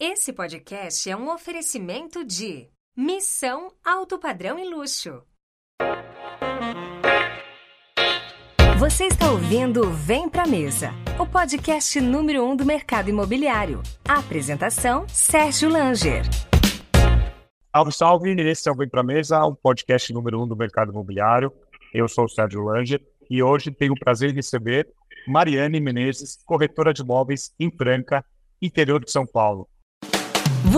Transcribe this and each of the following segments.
Esse podcast é um oferecimento de Missão Alto Padrão e Luxo. Você está ouvindo Vem Pra Mesa, o podcast número um do mercado imobiliário. A apresentação, Sérgio Langer. Salve, salve! Esse é o Vem Pra Mesa, o podcast número um do mercado imobiliário. Eu sou o Sérgio Langer e hoje tenho o prazer de receber Mariane Menezes, corretora de imóveis em Franca, interior de São Paulo.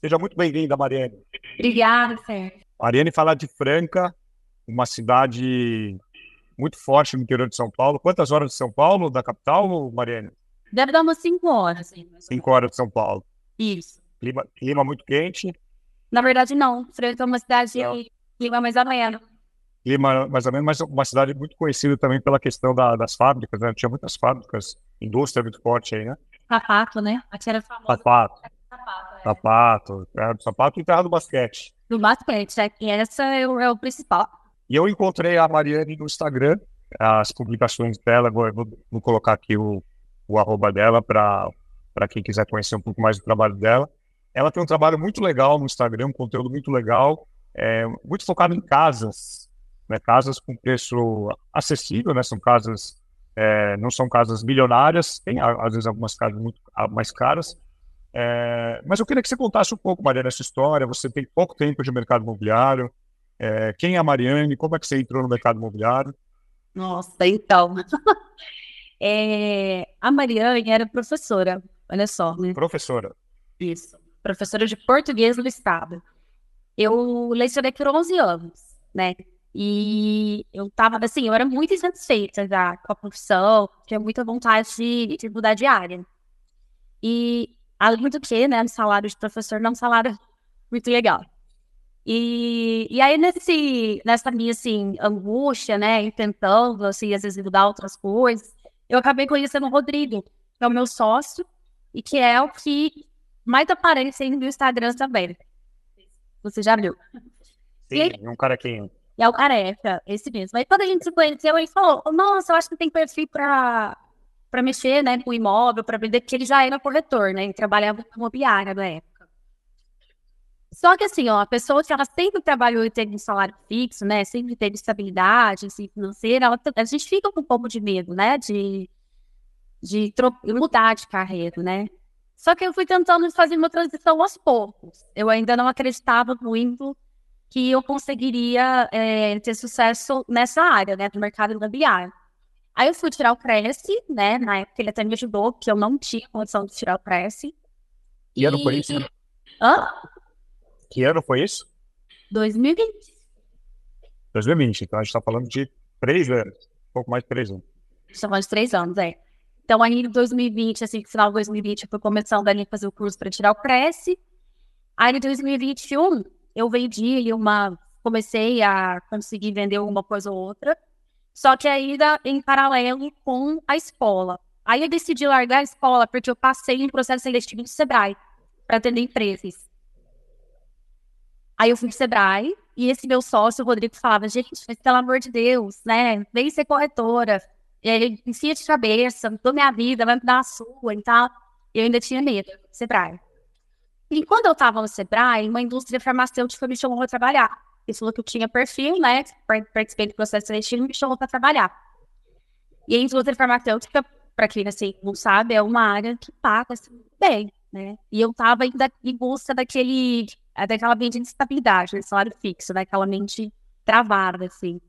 Seja muito bem-vinda, Mariane. Obrigada, Sérgio. Mariane fala de Franca, uma cidade muito forte no interior de São Paulo. Quantas horas de São Paulo, da capital, Mariane? Deve dar umas 5 horas. Assim, Cinco horas de São Paulo. Isso. Clima, clima muito quente, Na verdade, não. Franca é uma cidade Não. clima mais ameno. clima mais ou menos, mas uma cidade muito conhecida também pela questão da- das fábricas, né? Tinha muitas fábricas, indústria muito forte aí, né? Sapato, né? Aqui era. Sapato, Sapato, é. sapato, do sapato e terra do basquete. Do basquete, né? E essa é o, é o principal. E eu encontrei a Mariane no Instagram, as publicações dela, vou, vou- vou colocar aqui o, o arroba dela para quem quiser conhecer um pouco mais do trabalho dela. Ela tem um trabalho muito legal no Instagram, um conteúdo muito legal, é, muito focado em casas, né? Casas com preço acessível, né? São casas, é, não são casas milionárias, tem às vezes algumas casas muito mais caras. É, mas eu queria que você contasse um pouco, Mariane, essa história. Você tem pouco tempo de mercado imobiliário. É, quem é a Mariane? Como é que você entrou no mercado imobiliário? Nossa, então. É, a Mariane era professora, olha só, né? Professora. Isso. Professora de português no estado. Eu lecionei por 11 anos, né? E eu tava, assim, eu era muito insatisfeita já com a profissão, tinha muita vontade de, de mudar de área. E, além do que, né, o salário de professor não é um salário muito legal. E, e aí, nesse, nessa minha, assim, angústia, né, e tentando, assim, às vezes mudar outras coisas, eu acabei conhecendo o Rodrigo, que é o meu sócio, e que é o que mais aparece aí no meu Instagram também. Você já viu? Sim, um carequinho. E é o careca, esse mesmo. Aí quando a gente se conheceu, ele falou: Nossa, eu acho que tem perfil pra, pra mexer, né, com imóvel, pra vender, porque ele já era corretor, né? Ele trabalhava com imobiliária na época. Só que assim, ó, a pessoa que ela sempre trabalhou e teve um salário fixo, né? Sempre teve estabilidade assim, financeira, ela, a gente fica com um pouco de medo, né? De, de mudar de carreira, né? Só que eu fui tentando fazer uma transição aos poucos. Eu ainda não acreditava muito que eu conseguiria é, ter sucesso nessa área, né, do mercado imobiliário. Aí eu fui tirar o Cresce, né, na época ele até me ajudou, porque eu não tinha condição de tirar o Cresce. Que ano foi E- isso? Hã? Que ano foi isso? 2020. 2020. Então a gente está falando de três anos. Um pouco mais de três anos. Estamos de três anos, é. Então, aí em 2020, assim, final de 2020, eu fui começando ali a fazer o curso para tirar o Cresce. Aí em 2021, eu vendi uma. Comecei a conseguir vender uma coisa ou outra. Só que ainda em paralelo com a escola. Aí eu decidi largar a escola porque eu passei em processo seletivo do Sebrae para atender empresas. Aí eu fui pro Sebrae e esse meu sócio, o Rodrigo, falava: gente, mas pelo amor de Deus, né? Vem ser corretora. E aí, enfia de cabeça, mudou minha vida, vai mudar a sua e tal. E eu ainda tinha medo, Sebrae. E quando eu tava no Sebrae, uma indústria farmacêutica me chamou para trabalhar. Ele falou que eu tinha perfil, né? par- Participei do processo seletivo e me chamou para trabalhar. E a indústria farmacêutica, para quem assim, não sabe, é uma área que paga assim, bem, né? E eu tava ainda em busca daquele, daquela mente de estabilidade, né? salário fixo, né? Aquela mente travada, assim.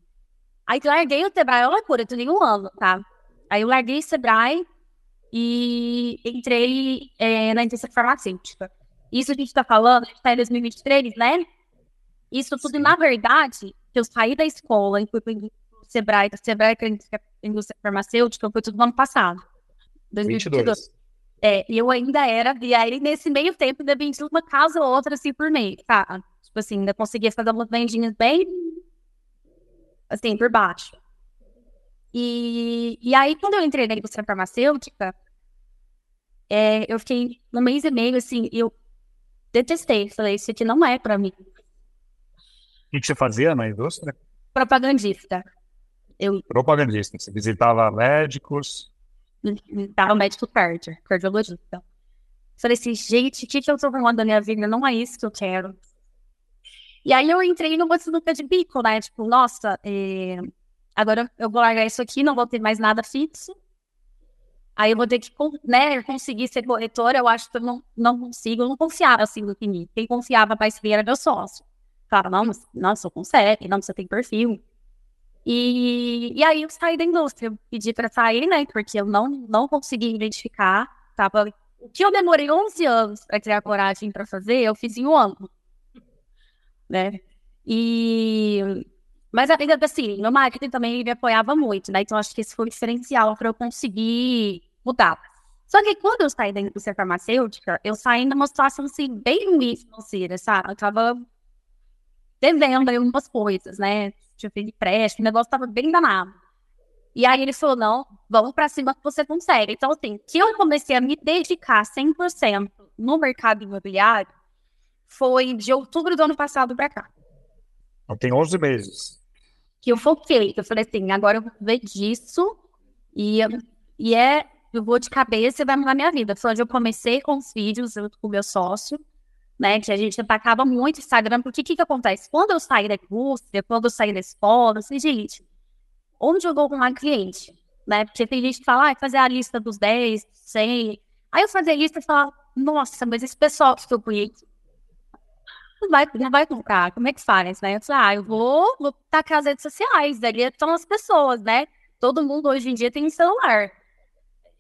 Aí eu larguei o Sebrae, olha loucura, eu tenho um ano, tá? Aí eu larguei o Sebrae e entrei é, na indústria farmacêutica. Isso a gente tá falando, a gente tá em 2023, né? Isso tudo, Sim. na verdade, que eu saí da escola e fui pro Sebrae, do Sebrae, é a indústria farmacêutica, foi tudo no ano passado. 2022. 22. É, e eu ainda era, e aí nesse meio tempo ainda vendi uma casa ou outra assim por mês, tá? Tipo assim, ainda conseguia fazer umas vendinhas bem assim, por baixo. E, e aí, quando eu entrei na indústria farmacêutica, é, eu fiquei no mês e meio, assim, eu detestei. Falei, isso aqui não é para mim. O que, você fazia na indústria? Propagandista. Eu... Propagandista. Você visitava médicos? Visitava médico cardio, cardiologista. Falei assim, gente, o que, que eu tô arrumando na minha vida? Não é isso que eu quero. E aí eu entrei numa sinuca de bico, né? Tipo, nossa, é... agora eu vou largar isso aqui, não vou ter mais nada fixo. Aí eu vou ter que né, conseguir ser corretora. Eu acho que eu não, não consigo, eu não confiava assim no mim. Quem confiava mais bem era meu sócio. Fala, não, não, você consegue, não, você tem perfil. E, e aí eu saí da indústria, pedi para sair, né? Porque eu não, não consegui identificar. Tava, o que eu demorei 11 anos para criar coragem para fazer, eu fiz em um ano. Né? E mas assim, meu marketing também me apoiava muito, né? Então acho que esse foi o diferencial para eu conseguir mudar. Só que quando eu saí da indústria farmacêutica, eu saí numa situação assim, bem ruim financeira, sabe? Eu tava devendo algumas coisas, né? Tinha feito empréstimo, o negócio tava bem danado. E aí ele falou: não, vamos para cima que você consegue. Então, assim, que eu comecei a me dedicar 100% no mercado imobiliário foi de outubro do ano passado para cá. Tem 11 meses. Que eu foquei, que eu falei assim: agora eu vou ver disso e, e é eu vou de cabeça e vai mudar minha vida. Foi onde eu comecei com os vídeos junto com o meu sócio, né? Que a gente atacava muito o Instagram, porque o que, que acontece? Quando eu saí da indústria, quando eu saí da escola, eu falei, gente, onde eu vou arrumar cliente? Né? Porque tem gente que fala, ah, fazer a lista dos 10, 100. Aí eu fazia a lista e falava, nossa, mas esse pessoal que eu conheço não vai, não vai comprar, como é que faz, né? Eu falei, ah, eu vou, vou tacar as redes sociais, ali estão as pessoas, né? Todo mundo hoje em dia tem um celular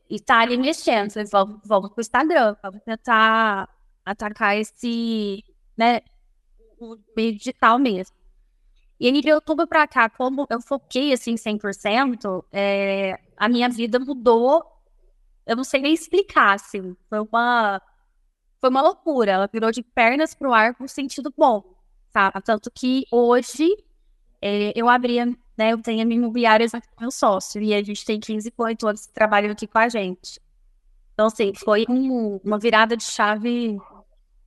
e tá ali mexendo. Vocês vão, vão pro Instagram, vamos tentar atacar esse, né, o meio digital mesmo. E aí, de outubro para cá, como eu foquei, assim, 100%, é, a minha vida mudou. Eu não sei nem explicar, assim. Foi uma, foi uma loucura. Ela virou de pernas pro ar com sentido bom, sabe? Tanto que hoje é, eu abria, né, eu tenho a minha imobiliária com meu sócio, e a gente tem 15 corretores que trabalham aqui com a gente. Então, assim, foi um, uma virada de chave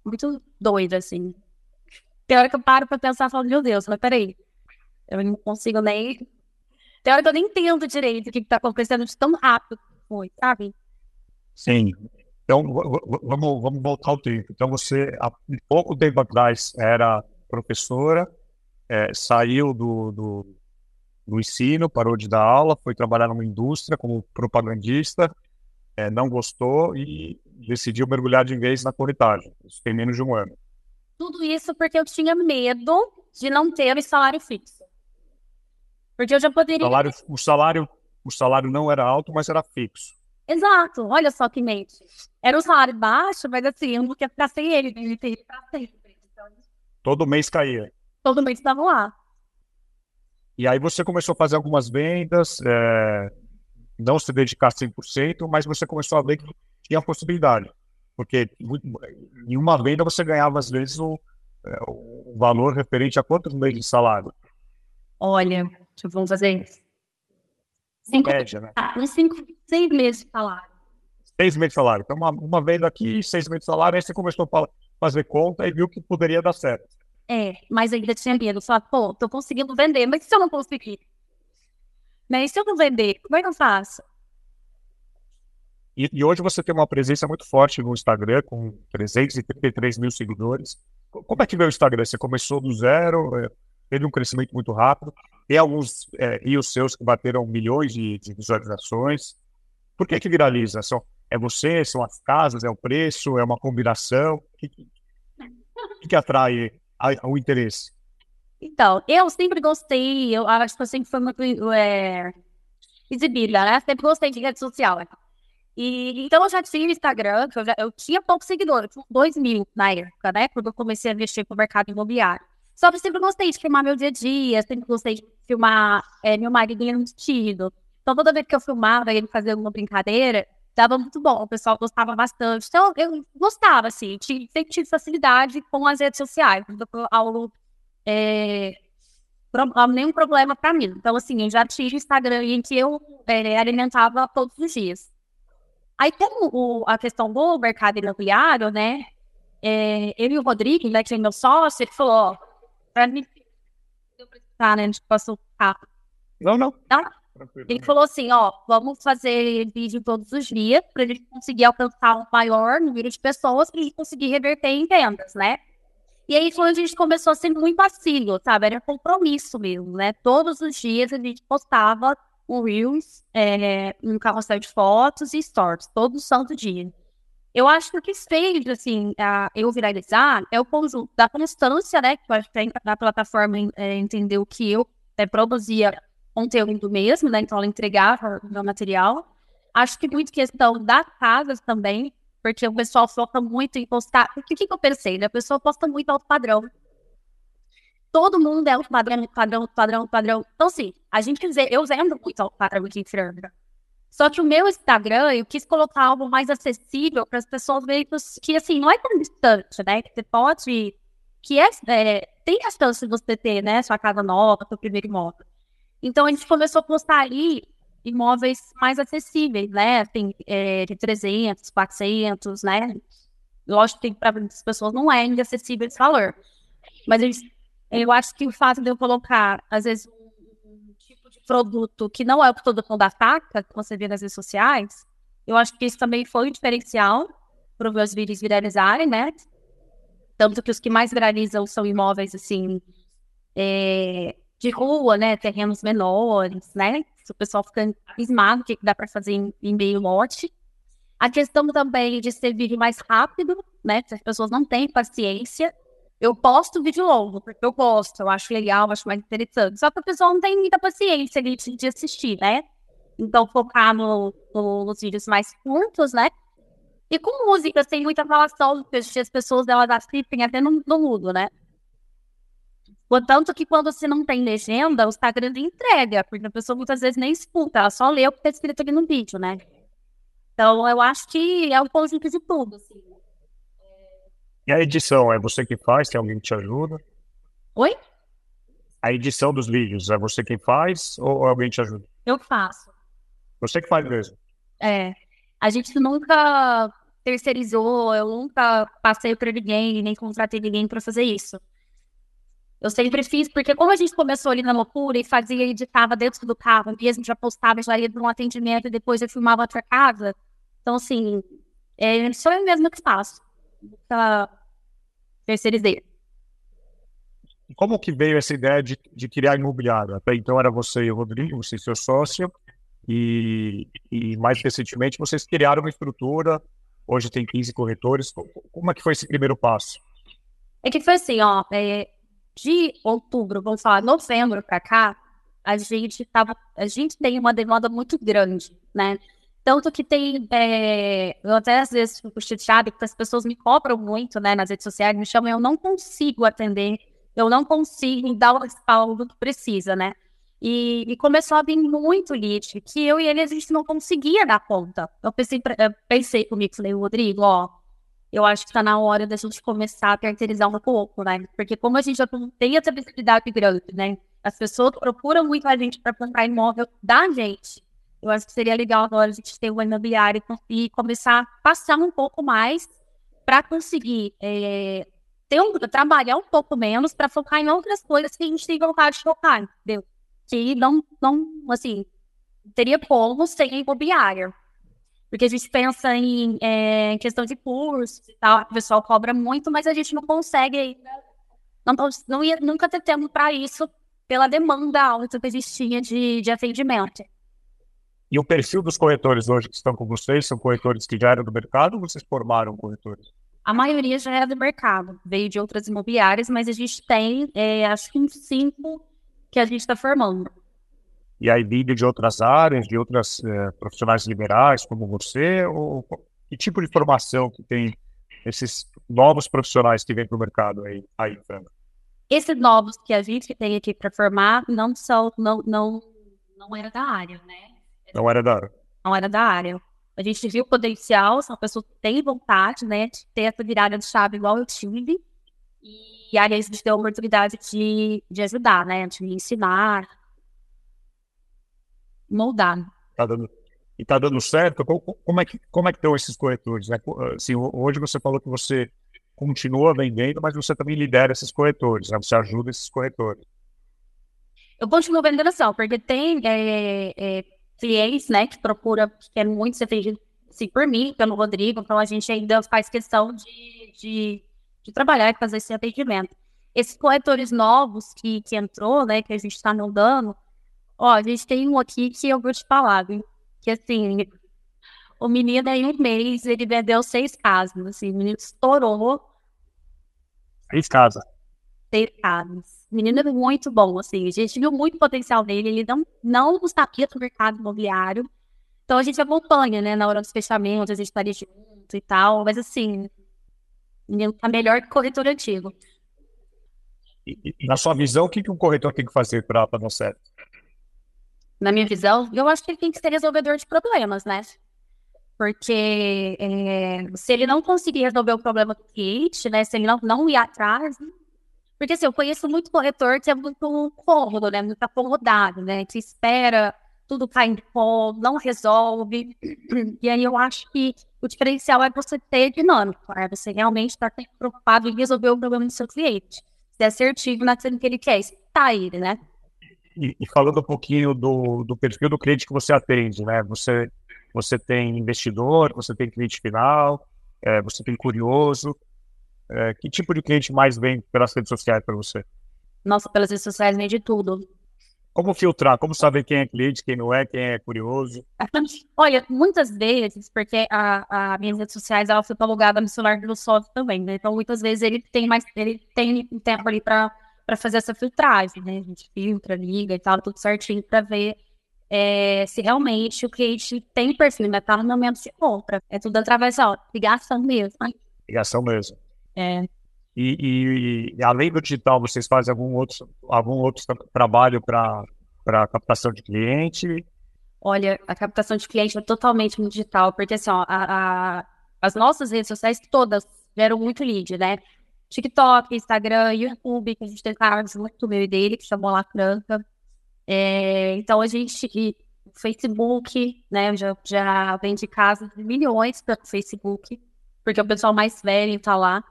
muito doida, assim. Tem hora que eu paro pra pensar e falo, meu Deus, mas peraí, eu não consigo nem. Tem hora que eu nem entendo direito o que, que tá acontecendo de tão rápido foi, sabe? Sim. Então, vamos, vamos voltar ao tempo. Então, você, há pouco tempo atrás, era professora, é, saiu do, do, do, ensino, parou de dar aula, foi trabalhar numa indústria como propagandista, é, não gostou e decidiu mergulhar de vez na corretagem. Isso tem menos de um ano. Tudo isso porque eu tinha medo de não ter o salário fixo. Porque eu já poderia. O salário, o salário, o salário não era alto, mas era fixo. Exato, olha só que mente. Era um salário baixo, mas assim, eu não queria ficar sem ele, ele ter para sempre. Então... Todo mês caía todo mês estavam lá. E aí você começou a fazer algumas vendas, é, não se dedicar 100%, mas você começou a ver que tinha possibilidade. Porque em uma venda você ganhava, às vezes, o, é, o valor referente a quantos meses de salário? Olha, vamos fazer isso. Cinco, média, né? Ah, cinco, seis meses de salário. Seis meses de salário. Então, uma, uma venda aqui, seis meses de salário, aí você começou a fazer conta e viu que poderia dar certo. É, mas ainda tinha medo. Só, pô, tô conseguindo vender, mas se eu não conseguir? Né? E se eu não vender, como é que eu faço? E, e, hoje você tem uma presença muito forte no Instagram, com 333 mil seguidores. Como é que veio o Instagram? Você começou do zero, é, teve um crescimento muito rápido. Tem alguns é, os seus que bateram milhões de, de visualizações. Por que que viraliza? São, é você, são as casas, é o preço, é uma combinação? O que, que, que atrai o interesse? Então, eu sempre gostei, eu acho que eu sempre fui muito é, exibida, né? Sempre gostei de rede social. E, então, eu já tinha Instagram, eu, já, eu tinha poucos seguidores, tinha dois mil na época, né? Quando eu comecei a mexer com o mercado imobiliário. Só que eu sempre gostei de filmar meu dia a dia, sempre gostei de filmar é, meu marido no vestido. Então, toda vez que eu filmava, ele fazia alguma brincadeira, dava muito bom, o pessoal gostava bastante. Então, eu gostava, assim, tinha, sempre tive facilidade com as redes sociais, algo, é, nenhum problema para mim. Então, assim, eu já tive Instagram em que eu é, alimentava todos os dias. Aí, como o, a questão do mercado imobiliário, né, é, eu e o Rodrigo, né, que é meu sócio, ele falou, ó, pra mim, eu precisar, né, a gente passou rápido. Não, não. Não? Ele falou assim, ó, vamos fazer vídeo todos os dias para a gente conseguir alcançar um maior número de pessoas para a gente conseguir reverter em vendas, né? E aí foi onde a gente começou a ser muito assíduo, sabe? Era compromisso mesmo, né? Todos os dias a gente postava um Reels, é, um carrossel de fotos e stories, todo santo dia. Eu acho que o que fez, assim, a, eu viralizar é o conjunto da constância, né? Que eu acho que a plataforma é, entendeu que eu é, produzia conteúdo mesmo, né? Então ela entregava o meu material. Acho que muito questão das casas também, porque o pessoal foca muito em postar. O que, que eu pensei, né? A pessoa posta muito alto padrão. Todo mundo é alto padrão, padrão, padrão, padrão. Então, assim, a gente dizer, eu vendo muito alto padrão aqui em Firanga. Só que o meu Instagram, eu quis colocar algo mais acessível para as pessoas verem que, assim, não é tão distante, né? Que você pode. Que é, é tem a chance de você ter, né? Sua casa nova, seu primeiro imóvel. Então, a gente começou a postar ali imóveis mais acessíveis, né? Assim, é, de 300, 400, né? Lógico que para muitas pessoas não é ainda acessível esse valor. Mas eu acho que o fato de eu colocar, às vezes, um, tipo de produto que não é o produto da faca, que você vê nas redes sociais, eu acho que isso também foi um diferencial para os meus vídeos viralizarem, né? Tanto que os que mais viralizam são imóveis, assim, é, de rua, né? Terrenos menores, né? O pessoal fica abismado o que dá para fazer em, em meio lote. A questão também de ser vídeo mais rápido, né? As pessoas não têm paciência. Eu posto vídeo longo, porque eu gosto, eu acho legal, eu acho mais interessante. Só que a pessoa não tem muita paciência de, de assistir, né? Então, focar no, no, nos vídeos mais curtos, né? E com música, tem muita falação, porque as pessoas elas assistem até no, no mudo, né? Tanto que quando você não tem legenda, o Instagram entrega, porque a pessoa muitas vezes nem escuta, ela só lê o que está escrito ali no vídeo, né? Então, eu acho que é um conjunto de tudo, assim. E a edição, é você que faz? Tem alguém que te ajuda? Oi? A edição dos vídeos, é você quem faz ou alguém te ajuda? Eu faço. Você que faz mesmo? É. A gente nunca terceirizou, eu nunca passei para ninguém, nem contratei ninguém para fazer isso. Eu sempre fiz, porque como a gente começou ali na loucura e fazia, editava dentro do carro mesmo, já postava, já ia para um atendimento e depois eu filmava outra casa. Então, assim, é, sou eu mesma que faço. Nunca terceirizei. Como que veio essa ideia de, de criar imobiliário? Até então era você e o Rodrigo, você e seu sócio, e, e mais recentemente vocês criaram uma estrutura, hoje tem 15 corretores. Como é que foi esse primeiro passo? É que foi assim, ó, é, de outubro, vamos falar, novembro para cá, a gente tava, a gente tem uma demanda muito grande, né? Tanto que tem, é, eu até às vezes fico chateada porque as pessoas me cobram muito, né, nas redes sociais, me chamam, eu não consigo atender, eu não consigo dar o respaldo que precisa, né? E, e, começou a vir muito lead, que eu e ele a gente não conseguia dar conta. Eu pensei, eu pensei comigo, falei, Rodrigo, ó, eu acho que está na hora da gente começar a caracterizar um pouco, né? Porque como a gente já tem essa visibilidade grande, né? As pessoas procuram muito a gente para comprar imóvel da gente. Eu acho que seria legal agora a gente ter uma imobiliária e começar a passar um pouco mais para conseguir é, ter um, trabalhar um pouco menos para focar em outras coisas que a gente tem vontade de focar, entendeu? Que não, não assim, teria como sem imobiliária. Porque a gente pensa em é, questão de cursos e tal, o pessoal cobra muito, mas a gente não consegue ainda. Não, não ia nunca ter tempo para isso pela demanda alta que existia de, de atendimento. E o perfil dos corretores hoje que estão com vocês são corretores que já eram do mercado ou vocês formaram corretores? A maioria já era do mercado, veio de outras imobiliárias, mas a gente tem, é, acho que uns cinco que a gente está formando e aí vídeo de outras áreas, de outras é, profissionais liberais como você, ou que tipo de formação que tem esses novos profissionais que vêm para o mercado aí, aí Esses novos que a gente tem aqui para formar não são, não, não, não era da área, né? Não era da área. Não era da área. A gente viu o potencial, são pessoas que têm vontade, né, de ter essa virada de chave igual eu tive. E aí a gente deu a oportunidade de, de ajudar, né, de ensinar, moldar. Tá dando, e tá dando certo? Como, como, é que, como é que estão esses corretores? Né? Assim, hoje você falou que você continua vendendo, mas você também lidera esses corretores, né? Você ajuda esses corretores. Eu continuo vendendo assim, porque tem é, é, clientes, né, que procuram, que querem muito ser atendido assim, por mim, pelo Rodrigo, então a gente ainda faz questão de, de, de trabalhar e fazer esse atendimento. Esses corretores novos que, que entrou, né, que a gente está dando, ó, a gente tem um aqui que eu vou te falar, viu? que assim, o menino em um mês, ele vendeu seis casas, assim, o menino estourou. Seis casas? Seis casas. O menino é muito bom, assim, a gente viu muito potencial nele, ele não, não sabia do mercado imobiliário, então a gente acompanha, né, na hora dos fechamentos, a gente estaria junto e tal, mas assim, o menino tá melhor que o corretor antigo. E, e, na sua visão, o que, que um corretor tem que fazer para dar certo? Na minha visão, eu acho que ele tem que ser resolvedor de problemas, né? Porque é, se ele não conseguir resolver o problema do cliente, né? Se ele não, não ir atrás. Porque assim, eu conheço muito corretor que é muito cômodo, né? Muito acomodado, né? Que espera tudo cair em pó, não resolve. E aí eu acho que o diferencial é você ter dinâmico, é você realmente estar tá preocupado em resolver o problema do seu cliente. Ser assertivo naquilo que ele quer, escutar ele, né? E, e, falando um pouquinho do, do perfil do cliente que você atende, né? Você, você tem investidor, você tem cliente final, é, você tem curioso. É, que tipo de cliente mais vem pelas redes sociais para você? Nossa, pelas redes sociais vem de tudo. Como filtrar? Como saber quem é cliente, quem não é, quem é curioso? Olha, muitas vezes, porque a, a minhas redes sociais ela foi alugada no celular do sócio também, né? Então, muitas vezes ele tem mais, ele tem tempo ali para para fazer essa filtragem, né? A gente filtra, liga e tal, tudo certinho para ver é, se realmente o cliente tem perfil, né? Tá no momento de compra. É tudo através, ó, ligação mesmo. Ligação mesmo. É. E, e, e, além do digital, vocês fazem algum outro, algum outro trabalho para captação de cliente? Olha, a captação de cliente é totalmente no digital, porque assim, ó, a, a, as nossas redes sociais todas geram muito lead, né? TikTok, Instagram, YouTube, que a gente tem canal muito meu e dele, que chamou La Franca. É, então a gente, Facebook, né, já, já vende casas de milhões pelo Facebook, porque o pessoal mais velho tá lá.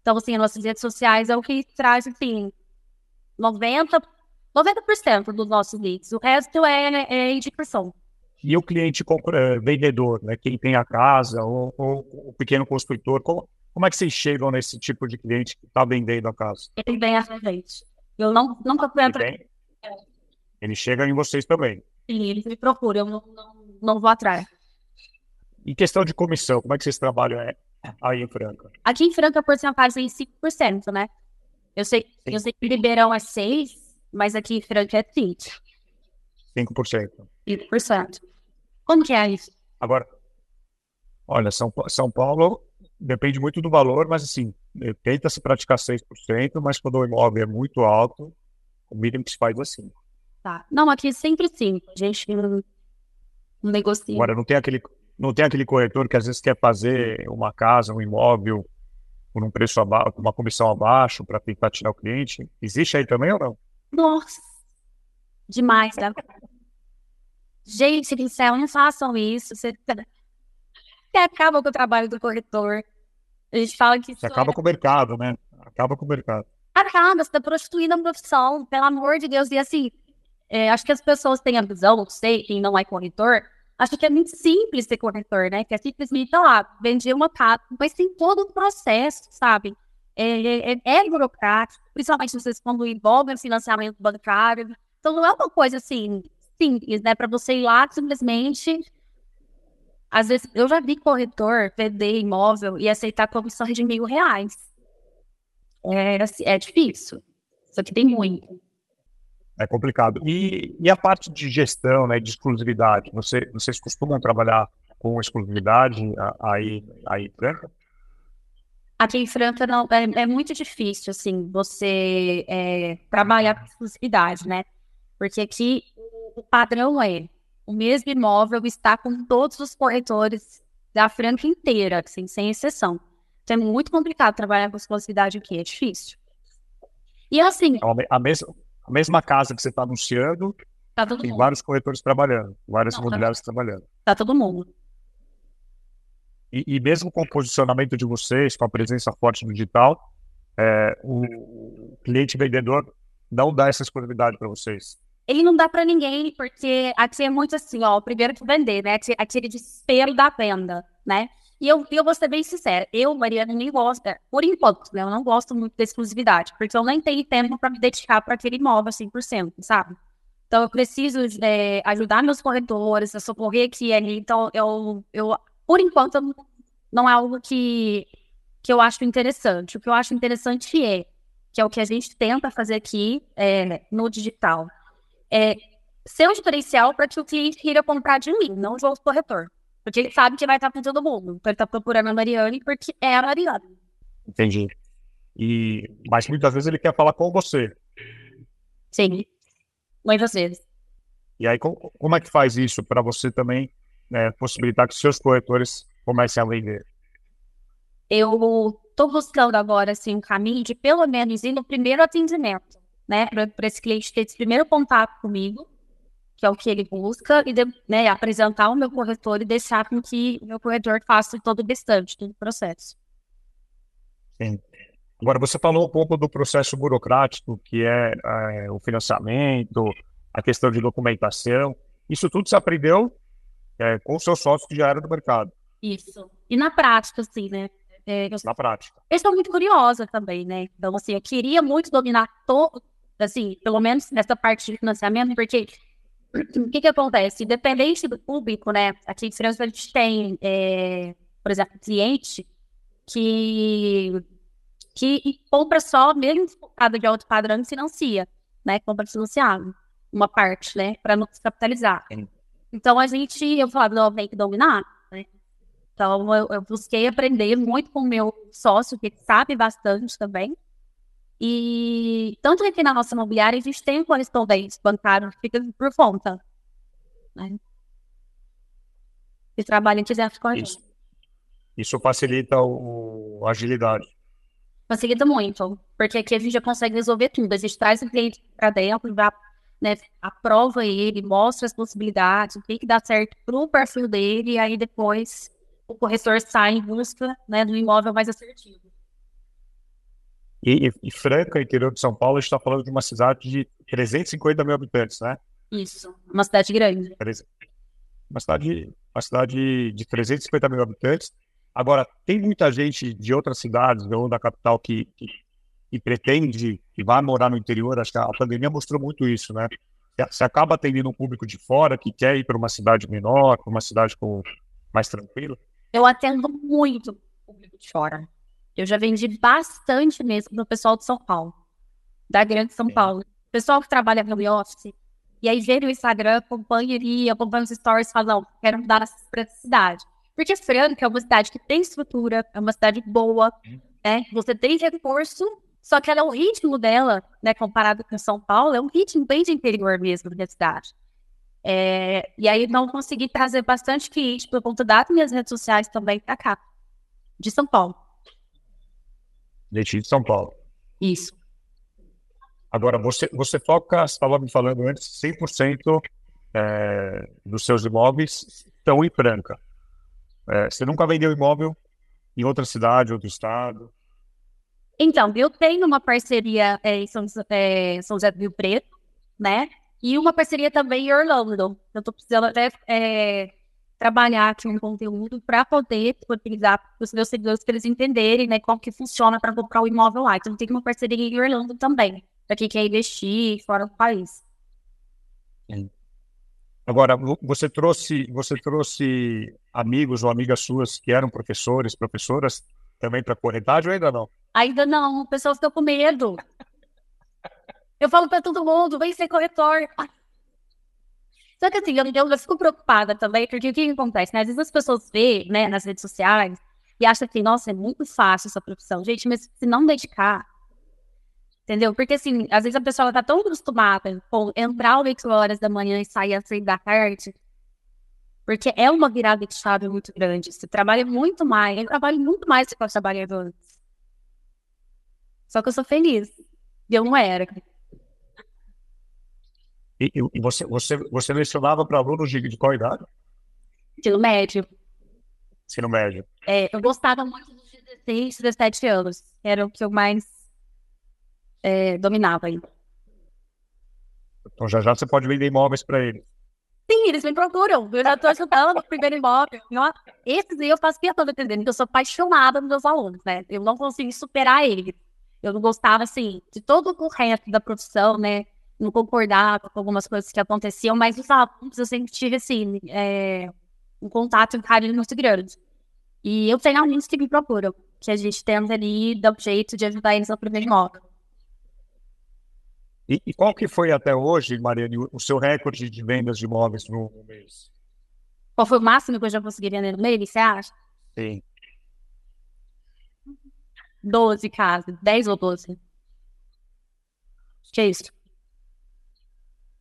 Então, assim, nossas redes sociais é o que traz, assim, 90%, 90 dos nossos leads. O resto é, é indicação. E o cliente compra, vendedor, né? Quem tem a casa, ou, ou o pequeno construtor, como, como é que vocês chegam nesse tipo de cliente que está vendendo a casa? Ele vem a gente. Eu não, nunca fui atrás. Ele, ele chega em vocês também. Sim, ele me procura, eu não, não, não vou atrás. E questão de comissão, como é que vocês trabalham aí em Franca? Aqui em Franca a porcentagem é 5%, né? Eu sei, eu sei que Ribeirão é 6%, mas aqui em Franca é 5%. 5%. 5%. Como que é isso? Agora, olha, São, São Paulo depende muito do valor, mas assim, eh, tenta se praticar 6%, mas quando o imóvel é muito alto, o mínimo que se faz é 5%. Tá. Não, aqui sempre 5%. A gente não, negocia. Agora, não tem, aquele, não tem aquele corretor que às vezes quer fazer uma casa, um imóvel, por um preço abaixo, uma comissão abaixo, para tentar tirar o cliente. Existe aí também ou não? Nossa! Demais, né? Gente do céu, não façam isso. Você acaba com o trabalho do corretor. A gente fala que. Você acaba é... com o mercado, né? Acaba com o mercado. Acaba, você está prostituindo a profissão, pelo amor de Deus. E assim, é, acho que as pessoas têm a visão, não sei, quem não é corretor, acho que é muito simples ser corretor, né? Que é simplesmente, lá, vender uma casa, mas tem todo o processo, sabe? É, é, é burocrático, principalmente vocês quando envolvem financiamento bancário. Então não é uma coisa assim simples, né? Para você ir lá simplesmente às vezes, eu já vi corretor vender imóvel e aceitar comissão de mil reais. É, assim, é difícil. Só que tem muito. É complicado. E, e a parte de gestão, né, de exclusividade? Você, vocês costumam trabalhar com exclusividade aí, aí em Franca? Aqui em Franca não, é, é muito difícil, assim, você é, trabalhar com exclusividade, né? Porque aqui o padrão é o mesmo imóvel está com todos os corretores da franca inteira, assim, sem exceção. Então é muito complicado trabalhar com exclusividade aqui, é difícil. E assim. Então, a, mesma, a mesma casa que você está anunciando, tá tem mundo. vários corretores trabalhando, várias imobiliárias tá, trabalhando. Tá todo mundo. E, e, mesmo com o posicionamento de vocês, com a presença forte no digital, é, o cliente vendedor não dá essa exclusividade para vocês. Ele não dá para ninguém, porque aqui é muito assim, ó, primeiro que vender, né? Aquele desespero da venda, né? E eu, eu vou ser bem sincera, eu, Mariana, nem gosto, é, por enquanto, né? Eu não gosto muito da exclusividade, porque eu nem tenho tempo para me dedicar para aquele imóvel 100%, sabe? Então, eu preciso é, ajudar meus corretores, a socorrer aqui e ali. Então, eu, eu por enquanto, não é algo que, que eu acho interessante. O que eu acho interessante é, que é o que a gente tenta fazer aqui é, no digital, é ser um diferencial para que o cliente queira comprar de mim, não de outro corretor. Porque ele sabe que vai estar com todo mundo. Então, ele está procurando a Mariane porque é a Mariane. Entendi. E, mas muitas vezes ele quer falar com você. Sim. Muitas vezes. E aí, como, é que faz isso para você também né, possibilitar que seus corretores comecem a vender? Eu estou buscando agora assim, um caminho de pelo menos ir no primeiro atendimento, né? Para esse cliente ter esse primeiro contato comigo, que é o que ele busca, e de, né, apresentar o meu corretor e deixar com que o meu corretor faça todo o restante do processo. Sim. Agora, você falou um pouco do processo burocrático, que é, é o financiamento, a questão de documentação. Isso tudo você aprendeu é, com o seu sócio que já do mercado. Isso. E na prática, assim, né? É, eu, na prática. Eu estou muito curiosa também, né? Então, assim, eu queria muito dominar todo, assim, pelo menos nessa parte de financiamento, porque o que que acontece? Independente do público, né? Aqui em França a gente tem, é, por exemplo, cliente que, que compra só, mesmo focado de alto padrão, e financia, né? Compra financiado, uma parte, né? Para não se capitalizar. Então a gente, eu falava, não, tem que dominar, né? Então eu, eu busquei aprender muito com o meu sócio, que sabe bastante também. E tanto aqui na nossa imobiliária, a gente tem um correspondente bancário que fica por conta. Né? Que trabalha dentro com a gente. Isso, isso facilita o, a agilidade. Facilita muito, porque aqui a gente já consegue resolver tudo. A gente traz o cliente para dentro, já, né, aprova ele, mostra as possibilidades, o que, que dá certo para o perfil dele, e aí depois o corretor sai em busca né, do imóvel mais assertivo. E, e Franca, interior de São Paulo, a gente está falando de uma cidade de 350 mil habitantes, né? Isso, uma cidade grande. Uma cidade, uma cidade de 350 mil habitantes. Agora, tem muita gente de outras cidades ou da capital que, que, que pretende, que vai morar no interior. Acho que a pandemia mostrou muito isso, né? Você acaba atendendo um público de fora que quer ir para uma cidade menor, para uma cidade com, mais tranquila. Eu atendo muito público de fora. Eu já vendi bastante mesmo pro pessoal de São Paulo, da Grande São Paulo. Pessoal que trabalha no office, e aí vê no Instagram, acompanha ali, acompanha os stories fala, não, quero mudar para essa cidade. Porque Franca é uma cidade que tem estrutura, é uma cidade boa, né? Você tem recurso, só que ela é o ritmo dela, né, comparado com São Paulo, é um ritmo bem de interior mesmo da cidade. É, e aí não consegui trazer bastante cliente por conta das minhas redes sociais também para cá, de São Paulo. Leite de São Paulo. Isso. Agora, você, você foca, você estava me falando antes, 100% é, dos seus imóveis estão em Franca. É, você nunca vendeu imóvel em outra cidade, outro estado? Então, eu tenho uma parceria é, em São, é, São José do Rio Preto, né? E uma parceria também em Orlando. Eu estou precisando até é, trabalhar aqui um conteúdo para poder utilizar para os meus seguidores para eles entenderem né, como que funciona para comprar o imóvel lá. Então tem uma parceria em Orlando também, para quem quer investir fora do país. Agora, você trouxe, você trouxe amigos ou amigas suas que eram professores, professoras também para corretagem ou ainda não? Ainda não, o pessoal fica com medo. Eu falo para todo mundo, vem ser corretor. Só que assim, eu, eu, fico preocupada também, porque o que, que acontece, né? Às vezes as pessoas vê, né, nas redes sociais e acham que, nossa, é muito fácil essa profissão. Gente, mas se não dedicar, entendeu? Porque assim, às vezes a pessoa tá tão acostumada com entrar às 8 horas da manhã e sair às 6 da tarde, Porque é uma virada de chave muito grande. Você trabalha muito mais. Eu trabalho muito mais do que eu trabalhava antes. Só que eu sou feliz. E eu não era. E, e você, você, você lecionava para alunos de, de qual idade? Ensino médio. Ensino médio. É, eu gostava muito dos 16, 17 anos. Era o que eu mais é, dominava ainda. Então já já você pode vender imóveis para eles. Sim, eles me procuram. Eu já estou ajudando o primeiro imóvel. Esses aí eu faço questão de entender, porque eu sou apaixonada nos meus alunos, né? Eu não consigo superar eles. Eu não gostava, assim, de todo o resto da profissão, né? Não concordava com algumas coisas que aconteciam, mas os alunos eu sempre tive, assim, é, um contato, um carinho muito grande. E eu tenho alunos que me procuram, que a gente tenta ali, dar um jeito de ajudar eles no primeiro imóvel. E, e, qual que foi até hoje, Mariane, o seu recorde de vendas de imóveis no, mês? Qual foi o máximo que eu já consegui vender no mês, você acha? Sim. 12 casas, 10 ou 12. Que é isso?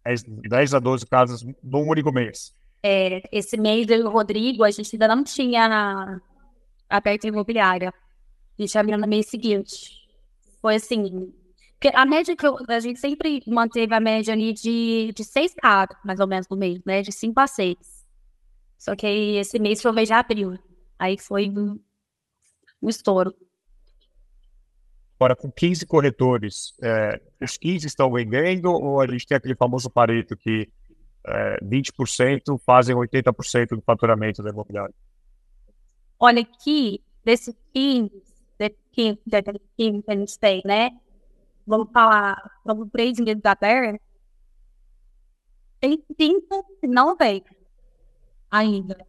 10, 10 a 12 casas num único mês. É, esse mês, eu e o Rodrigo, a gente ainda não tinha aberto imobiliária. A gente abriu no mês seguinte. Foi assim, a média que eu, a gente sempre manteve a média ali de, de seis carros, mais ou menos, no mês, né? De cinco a seis. Só que esse mês foi o mês de abril. Aí foi um, um estouro. Agora, com 15 corretores, é, os 15 estão vendendo ou a gente tem aquele famoso pareto que é, 20% fazem 80% do faturamento da imobiliária? Olha aqui, desse 15, desse 15, desse 15 que a gente tem, né? vamos falar, vamos três meses da Terra, tem cinco que não vem ainda.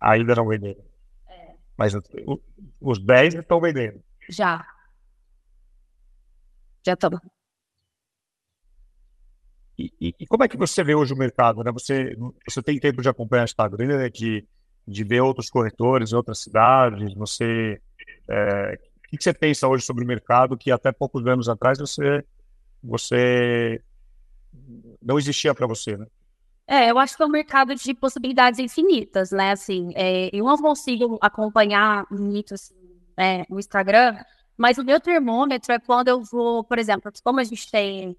Ainda não venderam. É. Mas os dez estão vendendo. Já. Já estão. E, e, e, como é que você vê hoje o mercado? Né? Você, você tem tempo de acompanhar o Instagram, de, de ver outros corretores em outras cidades? Você é, o que você pensa hoje sobre o mercado que até poucos anos atrás você, você não existia para você, né? É, eu acho que é um mercado de possibilidades infinitas, né? Assim, é, eu não consigo acompanhar muito assim, é, no Instagram, mas o meu termômetro é quando eu vou, por exemplo, como a gente tem,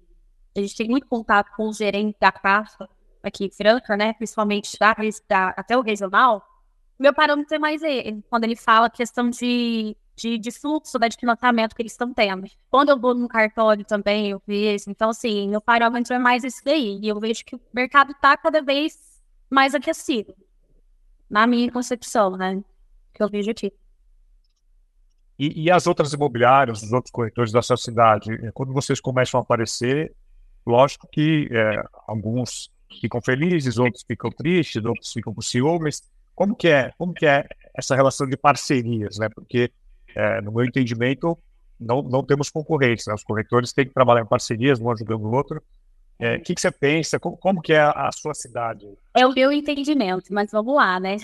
a gente tem muito contato com o gerente da caixa aqui em Franca, né? Principalmente da, da, até o regional, meu parâmetro é mais ele, quando ele fala questão de de, de fluxo né, de financiamento que eles estão tendo. Quando eu vou no cartório também, eu vejo. Então, assim, meu parâmetro é mais esse daí. E eu vejo que o mercado está cada vez mais aquecido. Na minha concepção, né? Que eu vejo aqui. E, e, as outras imobiliárias, os outros corretores da sua cidade, é, quando vocês começam a aparecer, lógico que é, alguns ficam felizes, outros ficam tristes, outros ficam com ciúmes. Como que é? Como que é essa relação de parcerias, né? Porque é, no meu entendimento, não, não temos concorrência. Né? Os corretores têm que trabalhar em parcerias, um ajudando o outro. É, o que, que, você pensa? Como, como que é a, a, sua cidade? É o meu entendimento, mas vamos lá, né?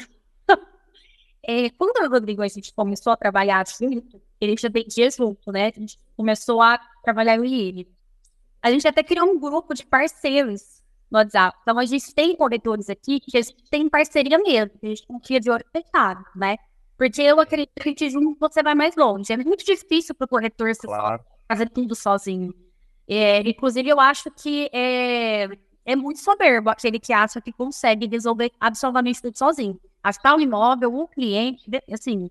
É, quando o Rodrigo a gente começou a trabalhar junto, ele já vendia junto, né? A gente começou a trabalhar em ele. A gente até criou um grupo de parceiros no WhatsApp. Então, a gente tem corretores aqui que a gente tem parceria mesmo, que a gente confia de olho fechado, né? Porque eu acredito que junto você vai mais longe. É muito difícil para o corretor claro. fazer tudo sozinho. É, inclusive, eu acho que é, é muito soberbo aquele que acha que consegue resolver absolutamente tudo sozinho. Achar o imóvel, o cliente, assim.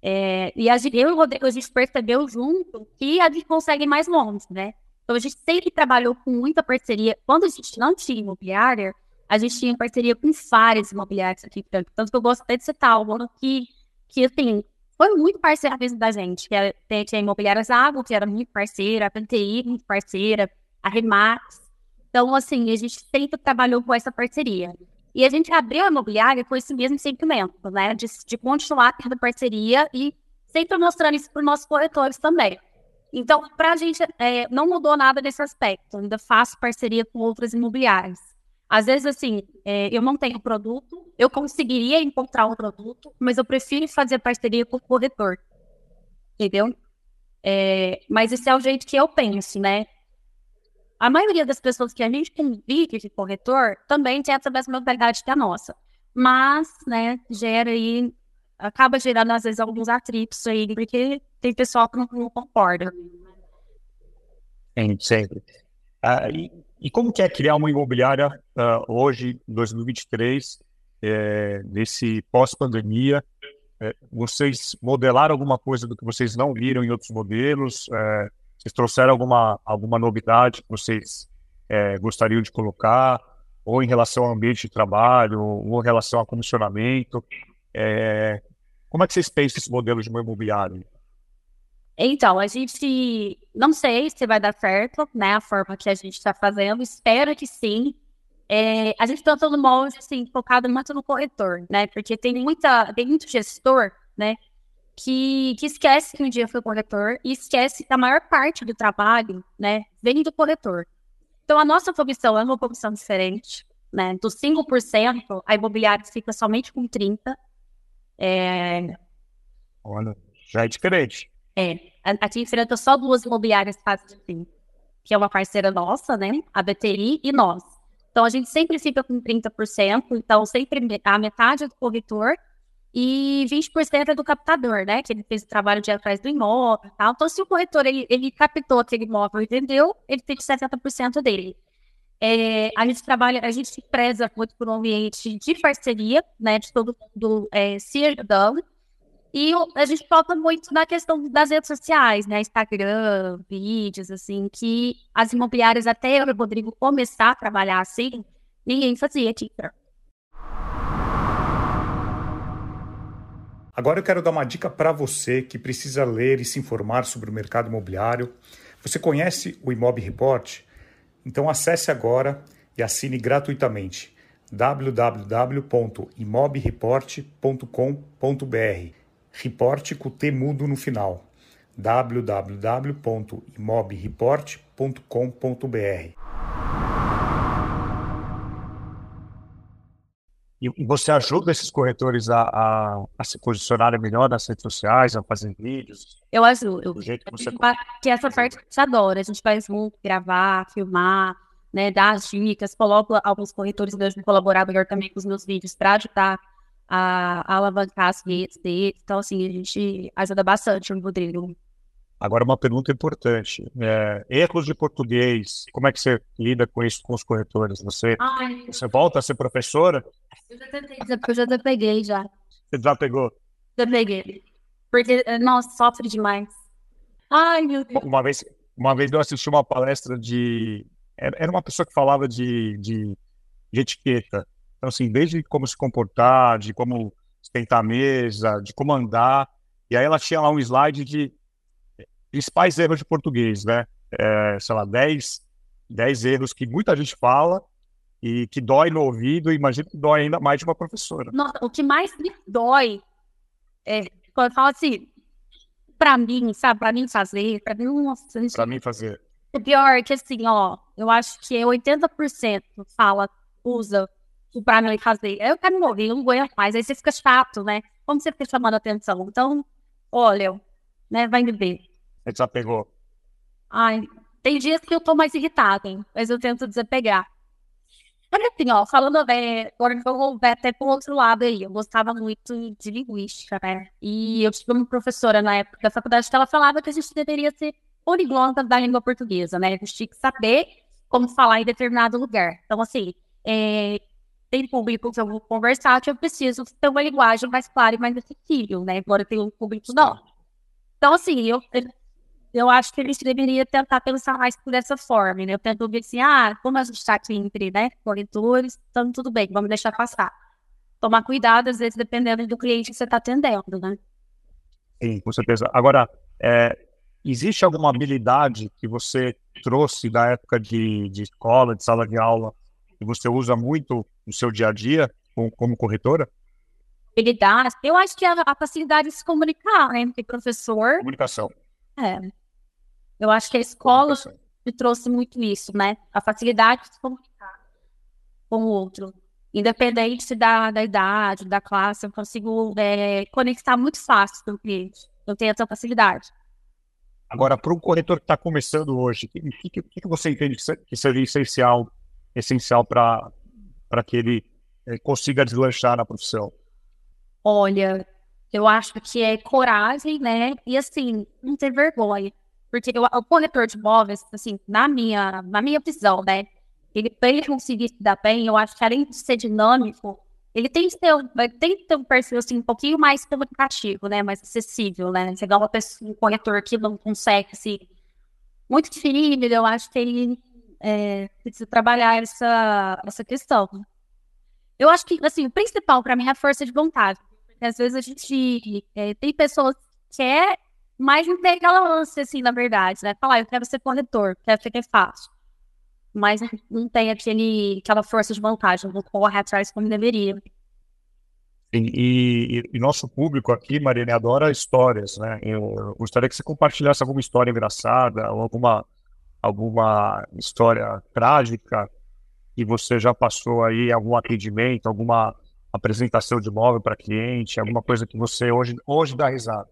É, e a eu e o Rodrigo, a gente percebeu junto que a gente consegue ir mais longe, né? Então, a gente sempre trabalhou com muita parceria. Quando a gente não tinha imobiliária, a gente tinha parceria com várias imobiliárias aqui em Tanto que eu gosto até de citar uma que, que assim, foi muito parceira mesmo da gente. Que era, tinha a Imobiliária Zago, que era muito parceira, a PTI, muito parceira, a Remax. Então, assim, a gente sempre trabalhou com essa parceria. E a gente abriu a imobiliária com esse mesmo sentimento, né? De, de continuar tendo parceria e sempre mostrando isso para os nossos corretores também. Então, para a gente, é, não mudou nada nesse aspecto. Ainda faço parceria com outras imobiliárias. Às vezes, assim, é, eu não tenho produto, eu conseguiria encontrar um produto, mas eu prefiro fazer parceria com o corretor. Entendeu? É, mas esse é o jeito que eu penso, né? A maioria das pessoas que a gente convive de corretor também tem essa mesma mentalidade que a nossa. mas, né, gera aí, acaba gerando às vezes alguns atritos aí, porque tem pessoal que não, não concorda. Sim, sempre. Ah, e, e, como que é criar uma imobiliária uh, hoje, em 2023, é, nesse pós-pandemia? É, vocês modelaram alguma coisa do que vocês não viram em outros modelos? É, vocês trouxeram alguma, alguma novidade que vocês é, gostariam de colocar? Ou em relação ao ambiente de trabalho, ou em relação ao comissionamento? É, como é que vocês pensam esse modelo de imobiliário? Então, a gente não sei se vai dar certo, né? A forma que a gente está fazendo, espero que sim. É, a gente está todo molde, assim, focado muito no corretor, né? Porque tem muita, tem muito gestor, né? Que, que esquece que um dia foi corretor e esquece que a maior parte do trabalho, né, vem do corretor. Então, a nossa comissão é uma comissão diferente, né? Dos 5%, a imobiliária fica somente com 30%. É... Olha, já é diferente. É, a, gente enfrenta só duas imobiliárias fazem assim, que é uma parceira nossa, né? A BTI e nós. Então, a gente sempre fica com 30%, então sempre a metade do corretor e 20% é do captador, né? Que ele fez o trabalho de atrás do imóvel e tal. Então, se o corretor ele, ele captou aquele imóvel e vendeu, ele tem 70% dele. É, a gente trabalha, a gente se preza muito por um ambiente de parceria, né? De todo mundo é, se ajudando. E a gente foca muito na questão das redes sociais, né? Instagram, vídeos, assim, que as imobiliárias, até o Rodrigo começar a trabalhar assim, ninguém fazia TikTok. Agora eu quero dar uma dica para você que precisa ler e se informar sobre o mercado imobiliário. Você conhece o Imob Report? Então acesse agora e assine gratuitamente www.imobreport.com.br Report com T mudo no final. www.imobreport.com.br E você ajuda esses corretores a, a, a, se posicionarem melhor nas redes sociais, a fazer vídeos? Eu ajudo. Do jeito que você... Que essa parte a gente adora. A gente faz muito, gravar, filmar, né, dar as dicas, coloco alguns corretores meus de colaborador também com os meus vídeos para ajudar a, a alavancar as redes dele. Então, assim, a gente ajuda bastante o Rodrigo. Agora, uma pergunta importante. É, erros de português, como é que você lida com isso com os corretores? Você, Ai, você volta a ser professora? Eu já tentei, eu já peguei já. Você já pegou? Já peguei. Porque, nossa, sofre demais. Ai, meu Deus. Uma vez, uma vez eu assisti uma palestra de... Era uma pessoa que falava de, de, de etiqueta. Então, assim, desde como se comportar, de como esquentar a mesa, de como andar. E aí ela tinha lá um slide de principais erros de português, né? É, sei lá, 10, 10 erros que muita gente fala e que dói no ouvido, e imagino que dói ainda mais de uma professora. Nossa, o que mais me dói é quando fala assim, pra mim, sabe, pra mim fazer, pra mim, nossa, gente... Pra mim fazer. O pior é que assim, ó, eu acho que 80% fala, usa pra mim fazer. Eu quero morrer, eu não aguento mais. Aí você fica chato, né? Como você fica chamando atenção? Então, olha, né, vai me ver. Você desapegou? Ai, tem dias que eu tô mais irritada, mas eu tento desapegar. Olha assim, ó, falando, é, agora eu vou até pro outro lado aí. Eu gostava muito de linguística, né? E eu tive uma professora na época da faculdade que ela falava que a gente deveria ser poliglota da língua portuguesa, né? A gente tinha que saber como falar em determinado lugar. Então, assim, é, tem público que eu vou conversar que eu preciso ter uma linguagem mais clara e mais acessível, né? Agora tem um público não. Então, assim, eu, eu acho que a gente deveria tentar pensar mais por essa forma, né? Eu tento ver assim, ah, como a gente está aqui entre, né, corretores, então tudo bem, vamos deixar passar. Tomar cuidado, às vezes, dependendo do cliente que você está atendendo, né? Sim, com certeza. Agora, é, existe alguma habilidade que você trouxe da época de, de escola, de sala de aula, que você usa muito no seu dia a dia como, como corretora? Habilidade. Eu acho que a, a, facilidade de se comunicar, né? Porque professor. Comunicação. É. Eu acho que a escola me trouxe muito isso, né? A facilidade de se comunicar com o outro. Independente da, da idade, da classe, eu consigo é, conectar muito fácil com o cliente. Eu tenho essa facilidade. Agora, para um corretor que está começando hoje, o que, que, que, você entende que seria essencial essencial para que ele eh, consiga deslanchar na profissão? Olha, eu acho que é coragem, né? E assim, não ter vergonha. Porque eu, o corretor de imóveis, assim, na minha, na minha visão, né? Ele, para ele conseguir se dar bem, eu acho que além de ser dinâmico, ele tem que ter, tem que ter um perfil assim, um pouquinho mais comunicativo, né? Mais acessível, né? Chegar uma pessoa, um corretor que não consegue, assim, muito tímido, eu acho que ele é, precisa trabalhar essa, essa questão. Eu acho que, assim, o principal para mim é a força de vontade. Porque às vezes a gente é, tem pessoas que é mais não tem aquela ânsia, assim, na verdade, né? Falar, eu quero ser corretor, quero ser que é fácil. Mas não tem aquele, aquela força de vontade, não corre atrás como deveria. E, e, e, nosso público aqui, Marina, adora histórias, né? Eu gostaria que você compartilhasse alguma história engraçada, alguma, alguma história trágica que você já passou aí, algum atendimento, alguma apresentação de imóvel para cliente, alguma coisa que você hoje, hoje dá risada.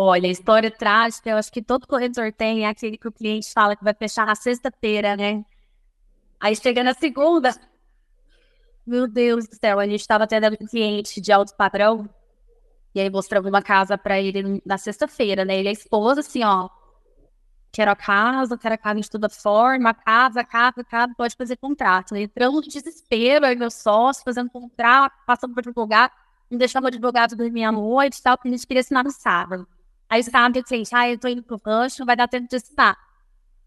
Olha, história trágica, eu acho que todo corretor tem, é aquele que o cliente fala que vai fechar na sexta-feira, né? Aí chega na segunda, meu Deus do céu, a gente estava atendendo um cliente de alto padrão, e aí mostrava uma casa para ele na sexta-feira, né? Ele é esposa, assim, ó. Quero a casa, quero a casa de toda forma, casa, casa, casa, pode fazer contrato. Entrando de desespero, aí meu sócio fazendo contrato, passando por advogado, não deixava o advogado dormir à noite e tal, porque a gente queria assinar no sábado. Aí sábado, o cliente, ah, eu tô indo pro rancho, não vai dar tempo de assinar.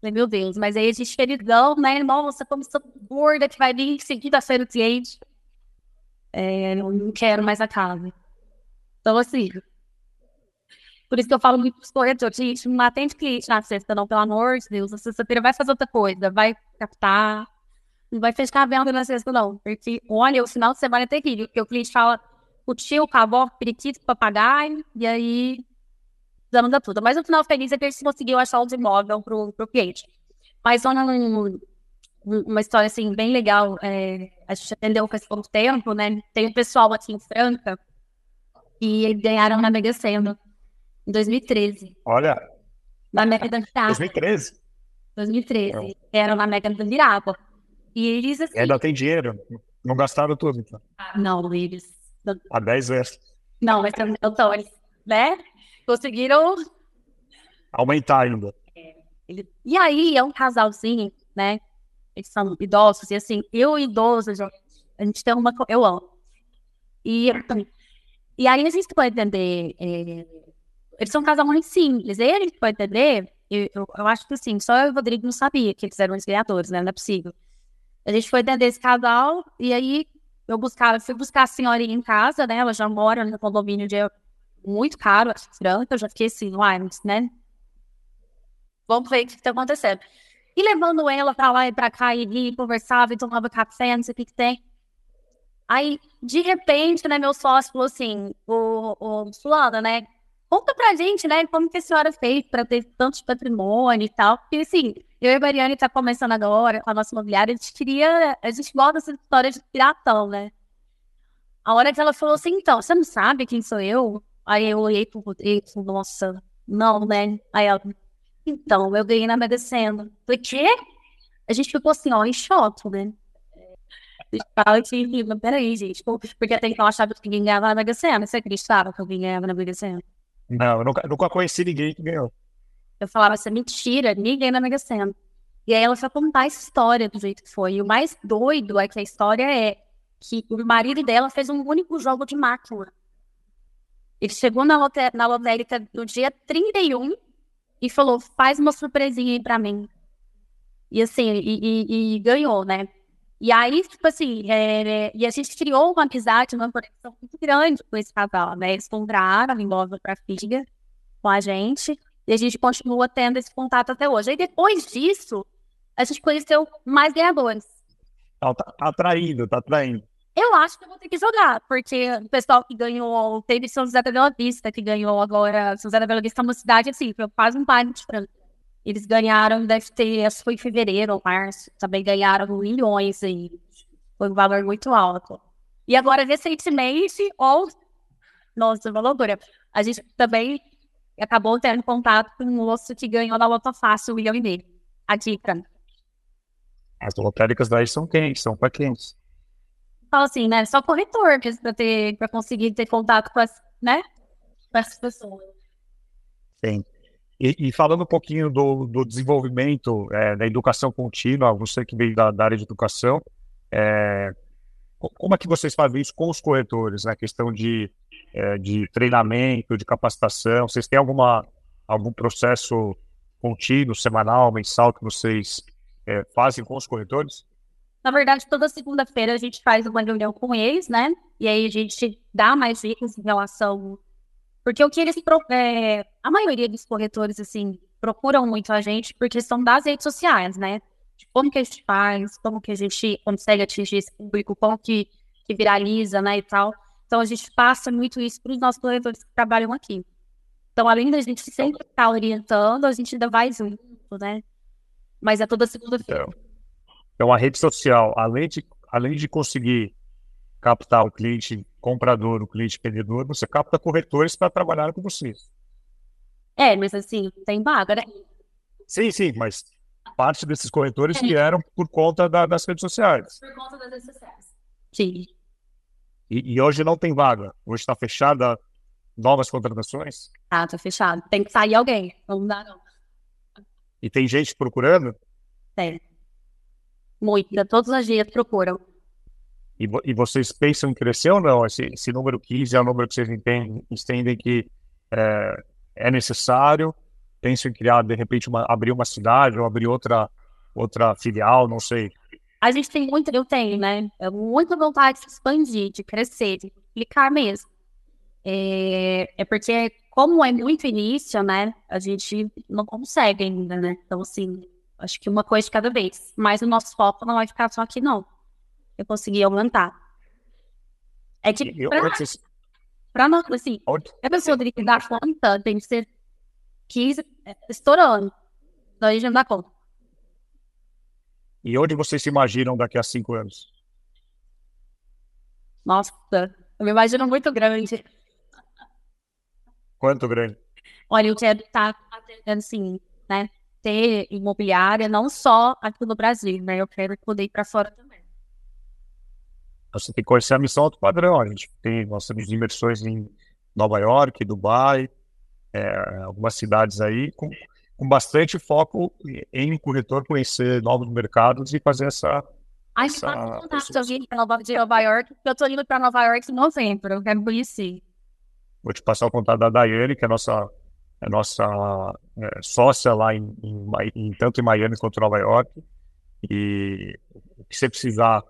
Falei, meu Deus, mas aí a gente felizão, né? Nossa, como estou gorda que vai vir segunda-feira o cliente. É, eu não quero mais a casa. Então, assim. Por isso que eu falo muito pros corretores, gente, não atende cliente na sexta, não, pelo amor de Deus. Na sexta-feira vai fazer outra coisa, vai captar. Não vai fechar a venda na sexta, não. Porque, olha, o final de semana é terrível, porque o cliente fala o tio, o cavó, periquito, papagaio, e aí da tudo. Mas o final feliz é que eles conseguiu achar um imóvel pro, pro cliente. Mas uma, uma história, assim, bem legal. É, a gente atendeu faz pouco tempo, né? Tem um pessoal aqui em Franca e eles ganharam na Mega Sena em 2013. Olha! Na Mega da Virapa. 2013? 2013. Era na Mega da Virapa. E eles, assim... Ainda tem dinheiro. Não gastaram tudo, então. Não, eles... Há 10 vezes. Não, mas então, eles, né? Conseguiram aumentar ainda. É, ele... E aí é um casalzinho, né? Eles são idosos, e assim, eu idoso, a gente tem uma. Eu amo. E, e aí a gente pode entender. É... Eles são um casal muito simples. E ele pode entender. Eu, eu, eu, acho que assim, só eu e o Rodrigo não sabia que eles eram os criadores, né? Não é possível. A gente foi entender esse casal, e aí eu buscava, fui buscar a senhorinha em casa, né? Ela já mora no condomínio de muito caro, acho Franca, eu já fiquei assim, uai, né? Vamos ver o que está acontecendo. E levando ela para lá e para cá, e, conversava e tomava café, não sei o que, que tem. Aí, de repente, né, meu sócio falou assim, o, o Fulana, né, conta pra gente, né, como que a senhora fez para ter tanto patrimônio e tal. Porque, assim, eu e a Mariane tá começando agora com a nossa imobiliária, a gente queria, a gente gosta dessa história de piratão, né. A hora que ela falou assim, então, você não sabe quem sou eu? Aí eu olhei pro Rodrigo e falei, nossa, não, né? Aí ela, então, eu ganhei na Mega Sena. Falei, quê? A gente ficou assim, ó, em choque, né? Fala que, peraí, gente, porque até então eu achava que ninguém ganhava na Mega Sena. Você acreditava que alguém ganhava na Mega Sena? Não, eu nunca, nunca conheci ninguém que ganhou. Eu falava, isso é mentira, ninguém na Mega Sena. E aí ela foi contar essa história do jeito que foi. E o mais doido é que a história é que o marido dela fez um único jogo de máquina. Ele chegou na, na lotérica no dia 31 e falou: faz uma surpresinha aí pra mim. E assim, e, e, e ganhou, né? E aí, tipo assim, é, e a gente criou uma amizade, uma conexão muito grande com esse casal, né? Eles compraram imóvel pra filha com a gente e a gente continua tendo esse contato até hoje. E depois disso, a gente conheceu mais ganhadores. Tá, tá atraindo, tá atraindo. Eu acho que eu vou ter que jogar, porque o pessoal que ganhou, teve São José da Bela Vista, que ganhou agora, São José da Bela Vista é uma cidade assim, quase um bairro de Franca. Eles ganharam, deve ter, acho que foi em fevereiro ou março, também ganharam milhões aí. Foi um valor muito alto. E agora, recentemente, ou, nossa, uma loucura, a gente também acabou tendo contato com um moço que ganhou na Lota Fácil, um milhão e meio, em Franca. As lotéricas daí são quentes, são para quentes. Falo assim, né? Só corretor para ter, para conseguir ter contato com as, né? Com essas pessoas. Sim. E, e falando um pouquinho do, do desenvolvimento é, da educação contínua, você que veio da, da área de educação, é, como é que vocês fazem isso com os corretores, né? Questão de, é, de treinamento, de capacitação, vocês têm alguma, algum processo contínuo, semanal, mensal que vocês é, fazem com os corretores? Na verdade, toda segunda-feira a gente faz uma reunião com eles, né? E aí a gente dá mais dicas em relação. Porque o que eles. É... A maioria dos corretores, assim, procuram muito a gente porque são das redes sociais, né? De como que a gente faz, como que a gente consegue atingir esse público, como que, que viraliza, né? E tal. Então a gente passa muito isso para os nossos corretores que trabalham aqui. Então, além da gente sempre estar orientando, a gente ainda vai junto, né? Mas é toda segunda-feira. Então. Então, a rede social, além de, além de conseguir captar o cliente comprador, o cliente vendedor, você capta corretores para trabalhar com vocês. É, mas assim, tem vaga, né? Sim, sim, mas parte desses corretores é. vieram por conta da, das redes sociais. Por conta das redes sociais. Sim. E, e hoje não tem vaga. Hoje está fechada novas contratações? Ah, tá fechado. Tem que sair alguém. Não dá, não. E tem gente procurando? Tem. Muita, todos os dias procuram. E, e, vocês pensam em crescer ou não? Esse, esse número 15 é o número que vocês entendem, entendem que é, é, necessário? Pensam em criar, de repente, uma, abrir uma cidade ou abrir outra, outra filial, não sei. A gente tem muito, eu tenho, né? Muita vontade de se expandir, de crescer, de explicar mesmo. É, é porque, como é muito início, né? A gente não consegue ainda, né? Então, assim, Acho que uma coisa de cada vez. Mas o nosso foco não vai ficar só aqui, não. Eu consegui aumentar. É que eu, pra, nós, assim, a pessoa tem que dar conta, tem que ser 15, é, estourando. Então a gente não dá conta. E onde vocês se imaginam daqui a cinco anos? Nossa, eu me imagino muito grande. Quanto grande? Olha, eu quero estar atendendo, assim, né? Ter imobiliária, não só aqui no Brasil, né? Eu quero poder ir para fora também. Você tem que conhecer a missão do padrão. A gente tem, nós temos imersões em Nova York, Dubai, é, algumas cidades aí, com, com bastante foco em corretor conhecer novos mercados e fazer essa. Ai, essa, essa eu vim de Nova York, eu tô indo para Nova York em novembro, eu quero conhecer. Vou te passar o contato da Daiane, que é a nossa é nossa é, sócia lá em, em, em, tanto em Miami quanto em Nova York. E o que você precisar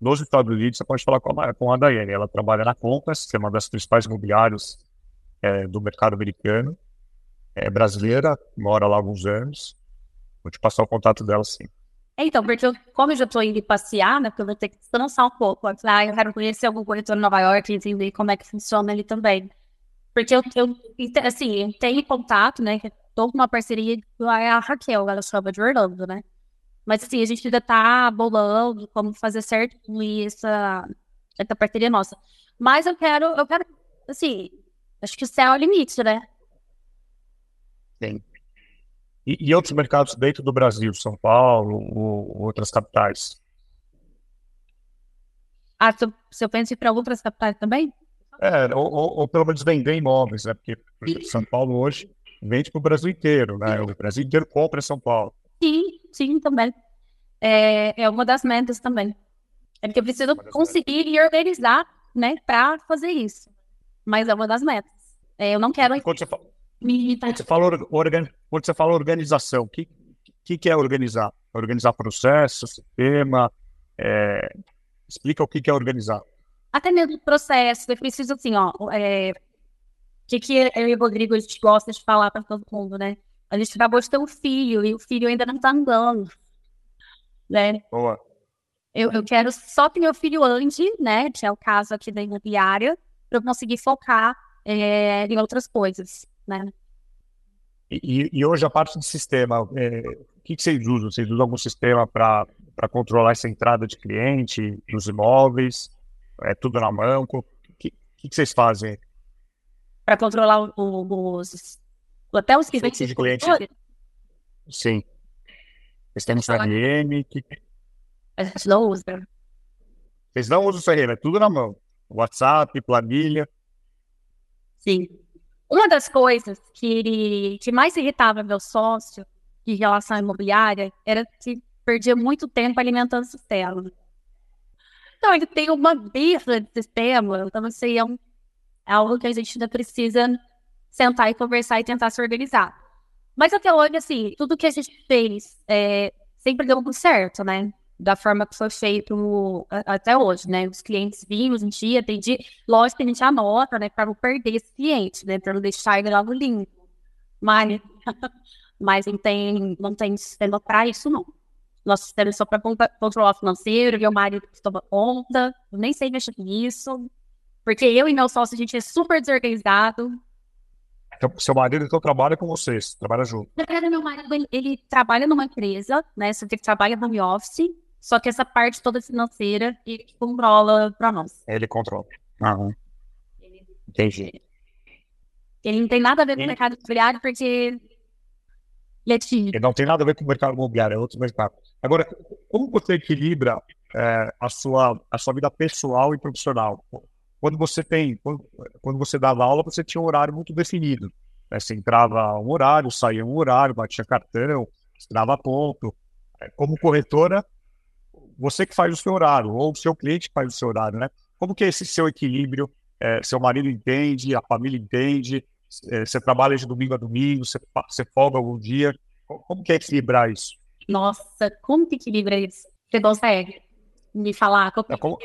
nos Estados Unidos, você pode falar com a, com a Daiane. Ela trabalha na Compass, que é uma das principais imobiliários é, do mercado americano. É brasileira, mora lá há alguns anos. Vou te passar o contato dela sim. É, então, porque eu, como eu já estou indo passear, né, porque eu vou ter que descansar um pouco. Ah, eu quero conhecer algum corretor em Nova York e entender como é que funciona ali também. Porque eu, eu assim, tenho contato, né? Tô com uma parceria com a Raquel, ela chama de Orlando, né? Mas assim, a gente ainda tá bolando como fazer certo com essa, essa parceria nossa. Mas eu quero, eu quero, assim, acho que o céu é o limite, né? Sim. E, e outros mercados dentro do Brasil, São Paulo, ou outras capitais? Ah, se eu, se eu penso em ir para outras capitais também? É, ou, ou, ou, pelo menos vender imóveis, né? Porque exemplo, São Paulo hoje vende para o Brasil inteiro, né? O Brasil inteiro compra em São Paulo. Sim, sim, também. É, é uma das metas também. É porque eu preciso conseguir e organizar, né, para fazer isso. Mas é uma das metas. É, eu não quero. Quando você fala, quando você fala, organ, quando você fala organização, o que, que, que é organizar? Organizar processo, sistema. É... Explica o que, que é organizar até mesmo processo, eu preciso assim, ó, é, o que, que eu e o Rodrigo a gente gosta de falar para todo mundo, né? A gente acabou de ter um filho e o filho ainda não tá andando, né? Boa. Eu, eu quero só que meu filho ande, né? Que é o caso aqui da imobiliária, para eu conseguir focar é, em outras coisas, né? E, e, hoje a parte de sistema, é, o que, que vocês usam? Vocês usam algum sistema para controlar essa entrada de cliente nos imóveis? É tudo na mão? O que, que, que vocês fazem? Para controlar os, até os vêm de cliente. Sim. Vocês têm um CRM? Que... A gente não usa. Vocês não usam Ferreira, é tudo na mão. WhatsApp, planilha. Sim. Uma das coisas que, que mais irritava meu sócio em relação à imobiliária era que perdia muito tempo alimentando o sistema. Então, ele tem uma birra de sistema, então, assim, é, um, é algo que a gente ainda precisa sentar e conversar e tentar se organizar. Mas até hoje, assim, tudo que a gente fez é, sempre deu muito certo, né? Da forma que foi feito até hoje, né? Os clientes vinham, a gente ia, atendia. Lógico que a gente anota, né? Para não perder esse cliente, né? Para não deixar ele logo limpo. Mas, mas não tem, não tem sistema para isso, não. Nosso sistema é só para controlar financeiro, meu marido que toma conta. Eu nem sei mexer nisso. Porque eu e meu sócio, a gente é super desorganizado. Então, seu marido então trabalha com vocês, trabalha junto. Na verdade, meu marido, ele, ele trabalha numa empresa, né? Você tem que trabalha home office, só que essa parte toda financeira ele controla para nós. Ele controla. Ele... Entendi. Ele não tem nada a ver com o mercado imobiliário, porque é não tem nada a ver com o mercado imobiliário, é outro mercado. Agora, como você equilibra é, a, sua, a sua vida pessoal e profissional? Quando você tem, quando, quando você dava aula, você tinha um horário muito definido. Né? Você entrava um horário, saía um horário, batia cartão, dava ponto. É, como corretora, você que faz o seu horário, ou o seu cliente que faz o seu horário, né? Como que é esse seu equilíbrio? É, seu marido entende, a família entende, você trabalha de domingo a domingo, você, você folga algum dia. Como que é equilibrar isso? Nossa, como que equilibra isso? Você consegue me falar? Como... É como...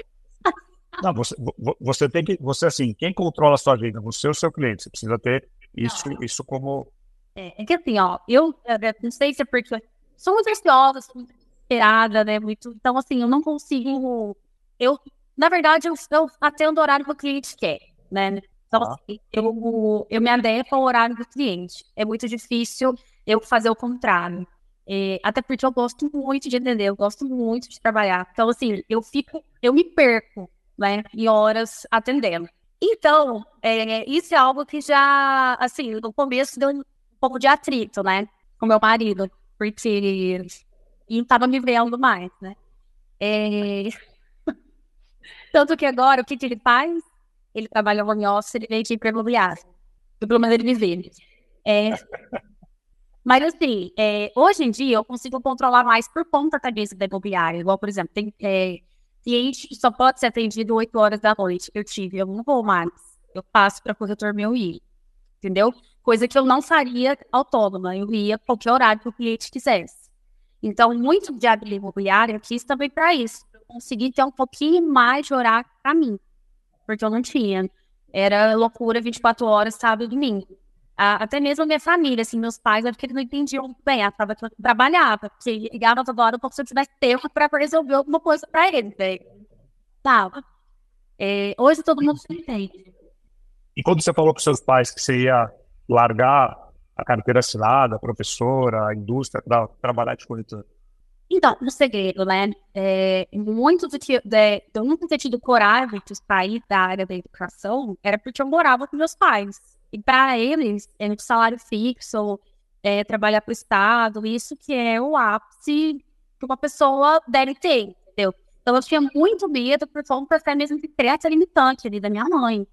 Não, você, você tem que, você assim, quem controla a sua vida? Você ou o seu cliente? Você precisa ter isso, não. isso como. É, é, que assim, ó, eu, eu não sei se é porque sou muito ansiosa, sou muito esperada, né? Muito, então, assim, eu não consigo. Eu, na verdade, eu, eu atendo o horário que o cliente quer, né? Então, ah. assim, eu, eu me adequo ao horário do cliente. É muito difícil eu fazer o contrário. É, até porque eu gosto muito de entender, eu gosto muito de trabalhar. Então, assim, eu fico, eu me perco né, em horas atendendo. Então, é, isso é algo que já, assim, no começo deu um pouco de atrito, né, com meu marido, porque ele estava me vendo mais, né. É... Tanto que agora, o que, que ele faz? Ele trabalha home office, ele vem de imobiliário. Pelo menos ele me vê. É... Mas, assim, é, hoje em dia eu consigo controlar mais por conta da mesa da imobiliária. Igual, por exemplo, tem é, cliente que só pode ser atendido 8 horas da noite. Eu tive, eu não vou mais. Eu passo para corretor meu ir. Entendeu? Coisa que eu não faria autônoma. Eu ia qualquer horário que o cliente quisesse. Então, muito de abrir imobiliária eu quis também para isso. Eu consegui ter um pouquinho mais de horário para mim. Porque eu não tinha. Era loucura 24 horas, sábado e domingo. até mesmo a minha família, assim, meus pais, porque eles não entendiam bem. Eu trabalhava, porque ligava toda hora como se eu tivesse tempo para resolver alguma coisa para eles, né? Tava. É, hoje todo mundo se entende. E quando você falou com seus pais que você ia largar a carteira assinada, a professora, a indústria, para trabalhar de corretor? Então, o segredo, né? É, muito do que de, eu nunca ter tido coragem de sair da área da educação era porque eu morava com meus pais. E para eles, é um salário fixo, é, trabalhar para o Estado, isso que é o ápice que uma pessoa deve ter, entendeu? Então eu tinha muito medo por conta até mesmo de criança limitante ali da minha mãe.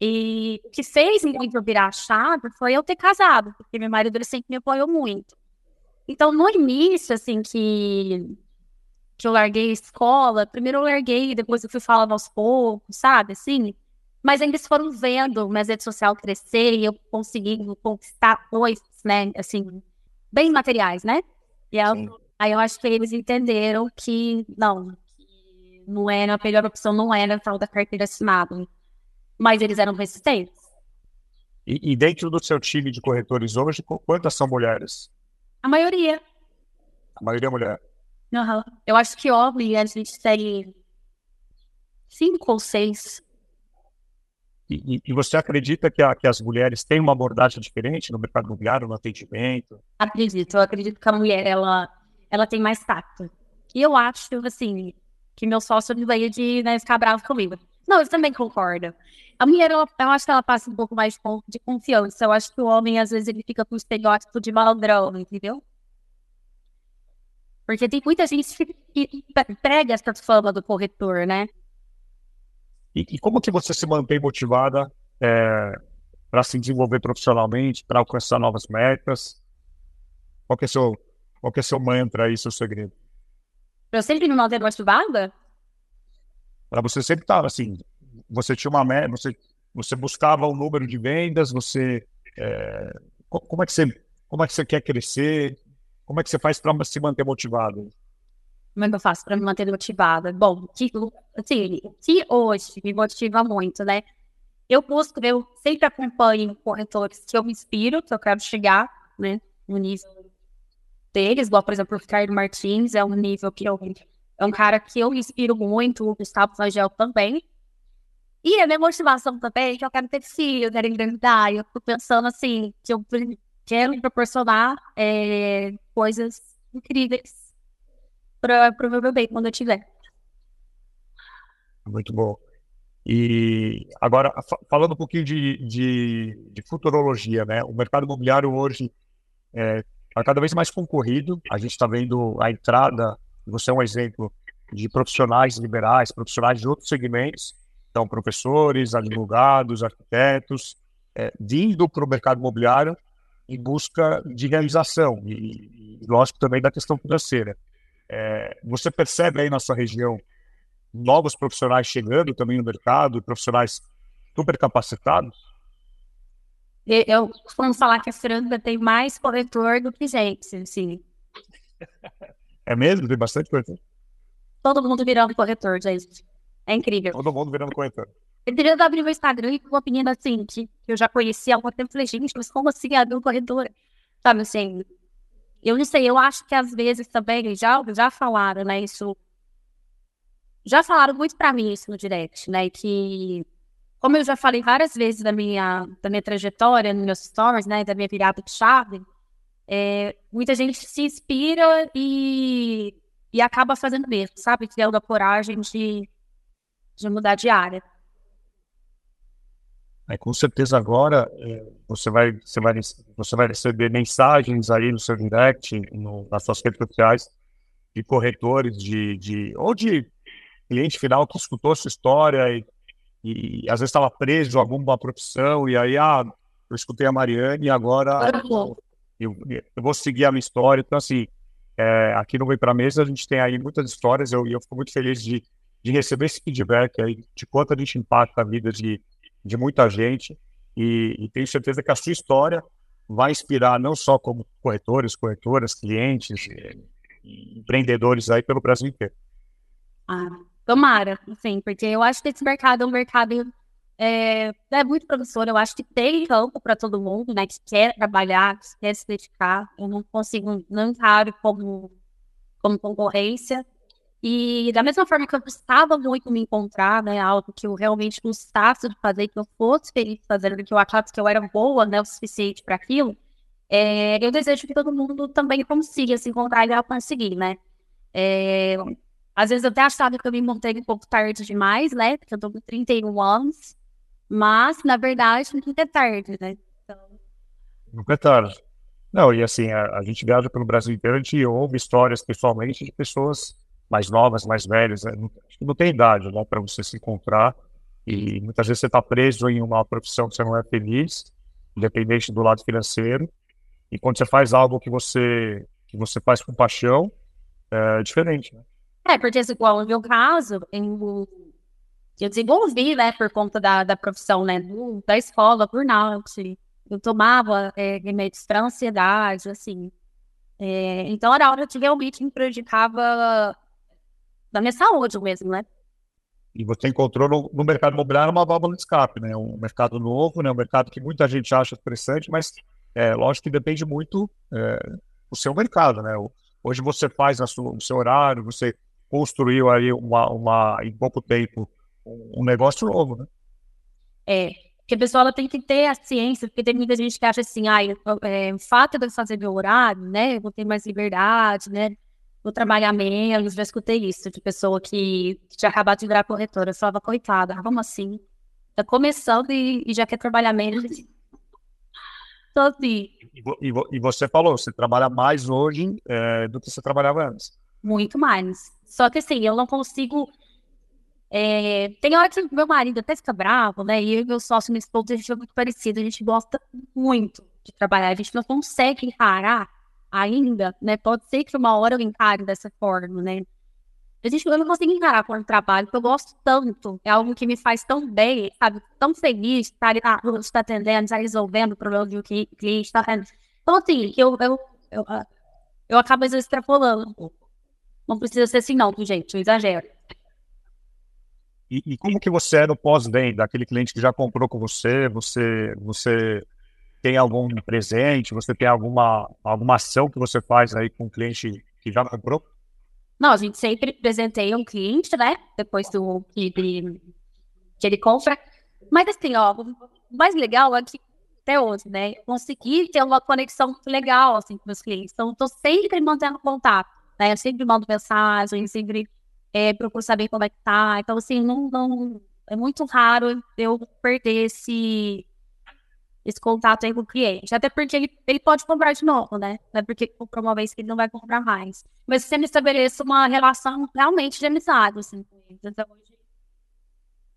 E o que fez muito virar a chave foi eu ter casado, porque meu marido ele sempre me apoiou muito. Então, no início, assim, que, que eu larguei a escola, primeiro eu larguei, depois eu fui falando aos poucos, sabe, assim. Mas eles foram vendo minhas redes sociais crescer e eu consegui conquistar coisas, né, assim, bem materiais, né? E eu, aí eu acho que eles entenderam que, não, que não era, a melhor opção não era a tal da carteira assinada. Mas eles eram resistentes. E, e dentro do seu time de corretores hoje, quantas são mulheres? A maioria. A maioria é mulher. Uhum. Eu acho que homem a gente tem cinco ou seis. E, e, você acredita que, a, que, as mulheres têm uma abordagem diferente no mercado imobiliário, no atendimento? Acredito. Eu acredito que a mulher, ela, ela tem mais tato. E eu acho, assim, que meu sócio veio de né, ficar bravo comigo. Não, eu também concordo. A mulher, ela, eu acho que ela passa um pouco mais de confiança. Eu acho que o homem, às vezes, ele fica com o estereótipo de malandrão, entendeu? Porque tem muita gente que prega essa fama do corretor, né? E, e como que você se mantém motivada é, para se desenvolver profissionalmente, para alcançar novas metas? Qual que é seu, qual que é seu mantra aí, seu segredo? Eu sempre me manter motivada? Para você sempre estar tá, assim, você tinha uma meta, você, você buscava um número de vendas, você é, como é que você como é que você quer crescer? Como é que você faz para se manter motivado? Como é que eu faço para me manter motivada? Bom, que, assim, que hoje me motiva muito, né? Eu busco, eu sempre acompanho corretores que eu me inspiro, que eu quero chegar, né, no nível deles, igual, por exemplo, o Ricardo Martins, é um nível que eu, é um cara que eu inspiro muito, o Gustavo Rangel também. E a minha motivação também é que eu quero ter filho, eu quero engravidar, eu tô pensando assim, que eu quero proporcionar é, coisas incríveis para o meu bebê quando eu tiver. Muito bom. E agora, falando um pouquinho de, de, de futurologia, né? O mercado imobiliário hoje é, está cada vez mais concorrido. A gente está vendo a entrada, você é um exemplo, de profissionais liberais, profissionais de outros segmentos, então professores, advogados, arquitetos, é, vindo para o mercado imobiliário em busca de realização e, e lógico, também da questão financeira. É, você percebe aí na sua região novos profissionais chegando também no mercado, profissionais super capacitados? Eu costumo falar que a Franca tem mais corretor do que gente, assim. É mesmo? Tem bastante corretor? Todo mundo virando corretor, gente. É incrível. Todo mundo virando corretor. Eu queria abrir meu Instagram e com uma opinião assim, que eu já conhecia há algum tempo. Falei, gente, mas como assim abrir um corretor? Sabe assim? Eu não sei, eu acho que às vezes também, já, já falaram, né? Isso. Já falaram muito pra mim isso no direct, né? Que, como eu já falei várias vezes da minha, da minha trajetória, nos meus stories, né? Da minha virada de chave, é, muita gente se inspira e, e acaba fazendo mesmo, sabe? Tendo a coragem de, de mudar de área. Aí, com certeza agora é, você, vai, você, vai, você vai receber mensagens aí no seu direct, no, nas suas redes sociais, de corretores, de, de, ou de cliente final que escutou sua história e, e às vezes estava preso a alguma profissão, e aí, ah, eu escutei a Mariane e agora eu, eu vou seguir a minha história. Então, assim, é, aqui no Vem Pra Mesa a gente tem aí muitas histórias, eu, eu fico muito feliz de, de receber esse feedback aí, de quanto a gente impacta a vida de de muita gente e, e tenho certeza que a sua história vai inspirar não só como corretores, corretoras, clientes, empreendedores aí pelo Brasil inteiro. Ah, tomara, sim, porque eu acho que esse mercado é um mercado é, é muito promissor, eu acho que tem campo para todo mundo, né, que quer trabalhar, que quer se dedicar, eu não consigo, não encaro como, como concorrência, e da mesma forma que eu gostava muito me encontrar, né, algo que eu realmente gostasse de fazer, que eu fosse feliz fazendo, que eu achasse que eu era boa, né, o suficiente para aquilo, é, eu desejo que todo mundo também consiga se encontrar e conseguir, né. É, às vezes eu até achava que eu me montei um pouco tarde demais, né, porque eu tô com 31 anos, mas, na verdade, nunca é tarde, né. Então... Nunca é tarde. Não, e assim, a, a gente viaja pelo Brasil inteiro, a gente ouve histórias pessoalmente de pessoas mais novas, mais velhas, né? não, não tem idade né, para você se encontrar. E muitas vezes você está preso em uma profissão que você não é feliz, independente do lado financeiro. E quando você faz algo que você que você faz com paixão, é diferente, né? É, porque assim, igual no meu caso, eu, eu desenvolvi, né, por conta da, da profissão, né, do, da escola, burnout. Eu tomava é, remédios para ansiedade, assim. É, então era hora que realmente me prejudicava da minha saúde mesmo, né? E você encontrou no, no, mercado imobiliário uma válvula de escape, né? Um mercado novo, né? Um mercado que muita gente acha interessante, mas é, lógico que depende muito é, do seu mercado, né? Hoje você faz sua, o seu horário, você construiu aí uma, uma, em pouco tempo um negócio novo, né? É, porque a pessoa tem que ter a ciência, porque tem muita gente que acha assim, ah, é, o fato de eu fazer meu horário, né, eu vou ter mais liberdade, né, vou trabalhar menos, já escutei isso de pessoa que, que tinha acabado de virar corretora. Eu falava, coitada, como assim? Tá começando e, e já quer trabalhar menos. Então, assim. E, e, você falou, você trabalha mais hoje é, do que você trabalhava antes. Muito mais. Só que assim, eu não consigo. É... Tem hora que meu marido até fica bravo, né? E eu e meu sócio, minha esposa, a gente é muito parecido. A gente gosta muito de trabalhar. A gente não consegue encarar ainda, né? Pode ser que uma hora eu encare dessa forma, né? A gente, eu não consigo encarar com o trabalho, porque eu gosto tanto. É algo que me faz tão bem, sabe? Tão feliz estar ali na estar atendendo, estar resolvendo o problema do cliente, está vendo. Então, assim, eu, eu, eu, eu acabo às vezes extrapolando um pouco. Não precisa ser assim, não, gente, eu exagero. E, e, como que você é no pós-venda? Aquele cliente que já comprou com você, você, você tem algum presente? Você tem alguma, alguma ação que você faz aí com o cliente que já comprou? Não, a gente sempre presenteia um cliente, né? Depois do que ele, que ele compra. Mas assim, ó, o mais legal é que até hoje, né? Consegui ter uma conexão legal assim, com meus clientes. Então, estou sempre mantendo contato, né? Eu sempre mando mensagem, sempre é, procuro saber como é que tá. Então, assim, não, não, é muito raro eu perder esse, esse contato aí com o cliente. Até porque ele, ele pode comprar de novo, né? Não é porque comprou uma vez que ele não vai comprar mais. Mas você me estabeleça uma relação realmente de amizade, assim, com ele. Então,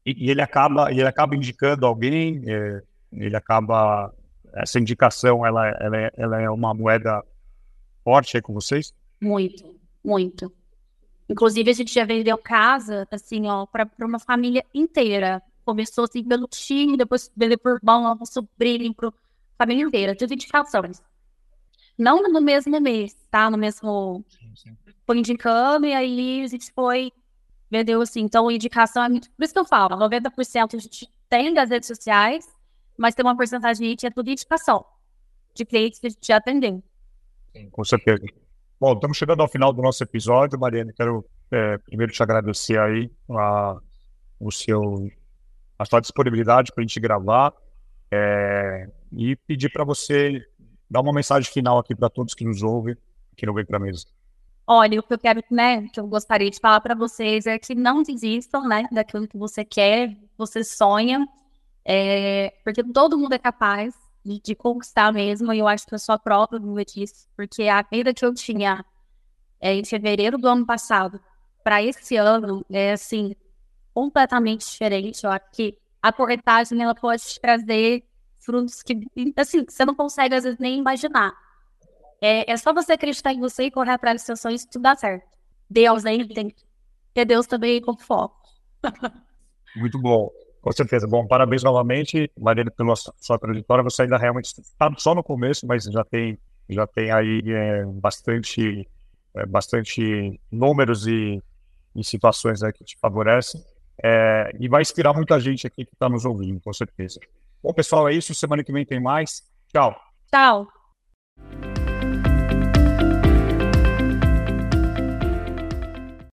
e, e, ele acaba, ele acaba indicando alguém, é, ele acaba. Essa indicação, ela, ela, é, ela é uma moeda forte aí com vocês? Muito, muito. Inclusive, a gente já vendeu casa, assim, ó, para uma família inteira começou assim pelo tio, depois vendeu por irmão, por sobrinho, para família inteira, tudo indicações. Não no mesmo mês, tá? No mesmo. Foi indicando e aí a gente foi, vendeu assim. Então, indicação é muito. Por isso que eu falo, 90% a gente tem das redes sociais, mas tem uma porcentagem que é tudo indicação de clientes que a gente já atendeu. Sim, com certeza. Bom, estamos chegando ao final do nosso episódio, Mariana. Quero é, primeiro te agradecer aí a, o seu a sua disponibilidade para a gente gravar é, e pedir para você dar uma mensagem final aqui para todos que nos ouvem, que não vem para a mesa. Olha, o que eu quero, né, que eu gostaria de falar para vocês é que não desistam, né, daquilo que você quer, você sonha, é, porque todo mundo é capaz de, de, conquistar mesmo, e eu acho que eu sou a prova disso, porque a vida que eu tinha é, em fevereiro do ano passado para esse ano é assim completamente diferente. Eu acho que a corretagem ela pode te trazer frutos que, assim, você não consegue às vezes nem imaginar. É, é só você acreditar em você e correr atrás dos seus sonhos que tudo dá certo. Deus aí tem que ter Deus também como foco. Muito bom. Com certeza. Bom, parabéns novamente, Marília, pela sua trajetória. Você ainda realmente está só no começo, mas já tem, já tem aí é, bastante, é, bastante números e, e situações aí que te favorecem. É, e vai inspirar muita gente aqui que está nos ouvindo, com certeza. Bom, pessoal, é isso. Semana que vem tem mais. Tchau. Tchau.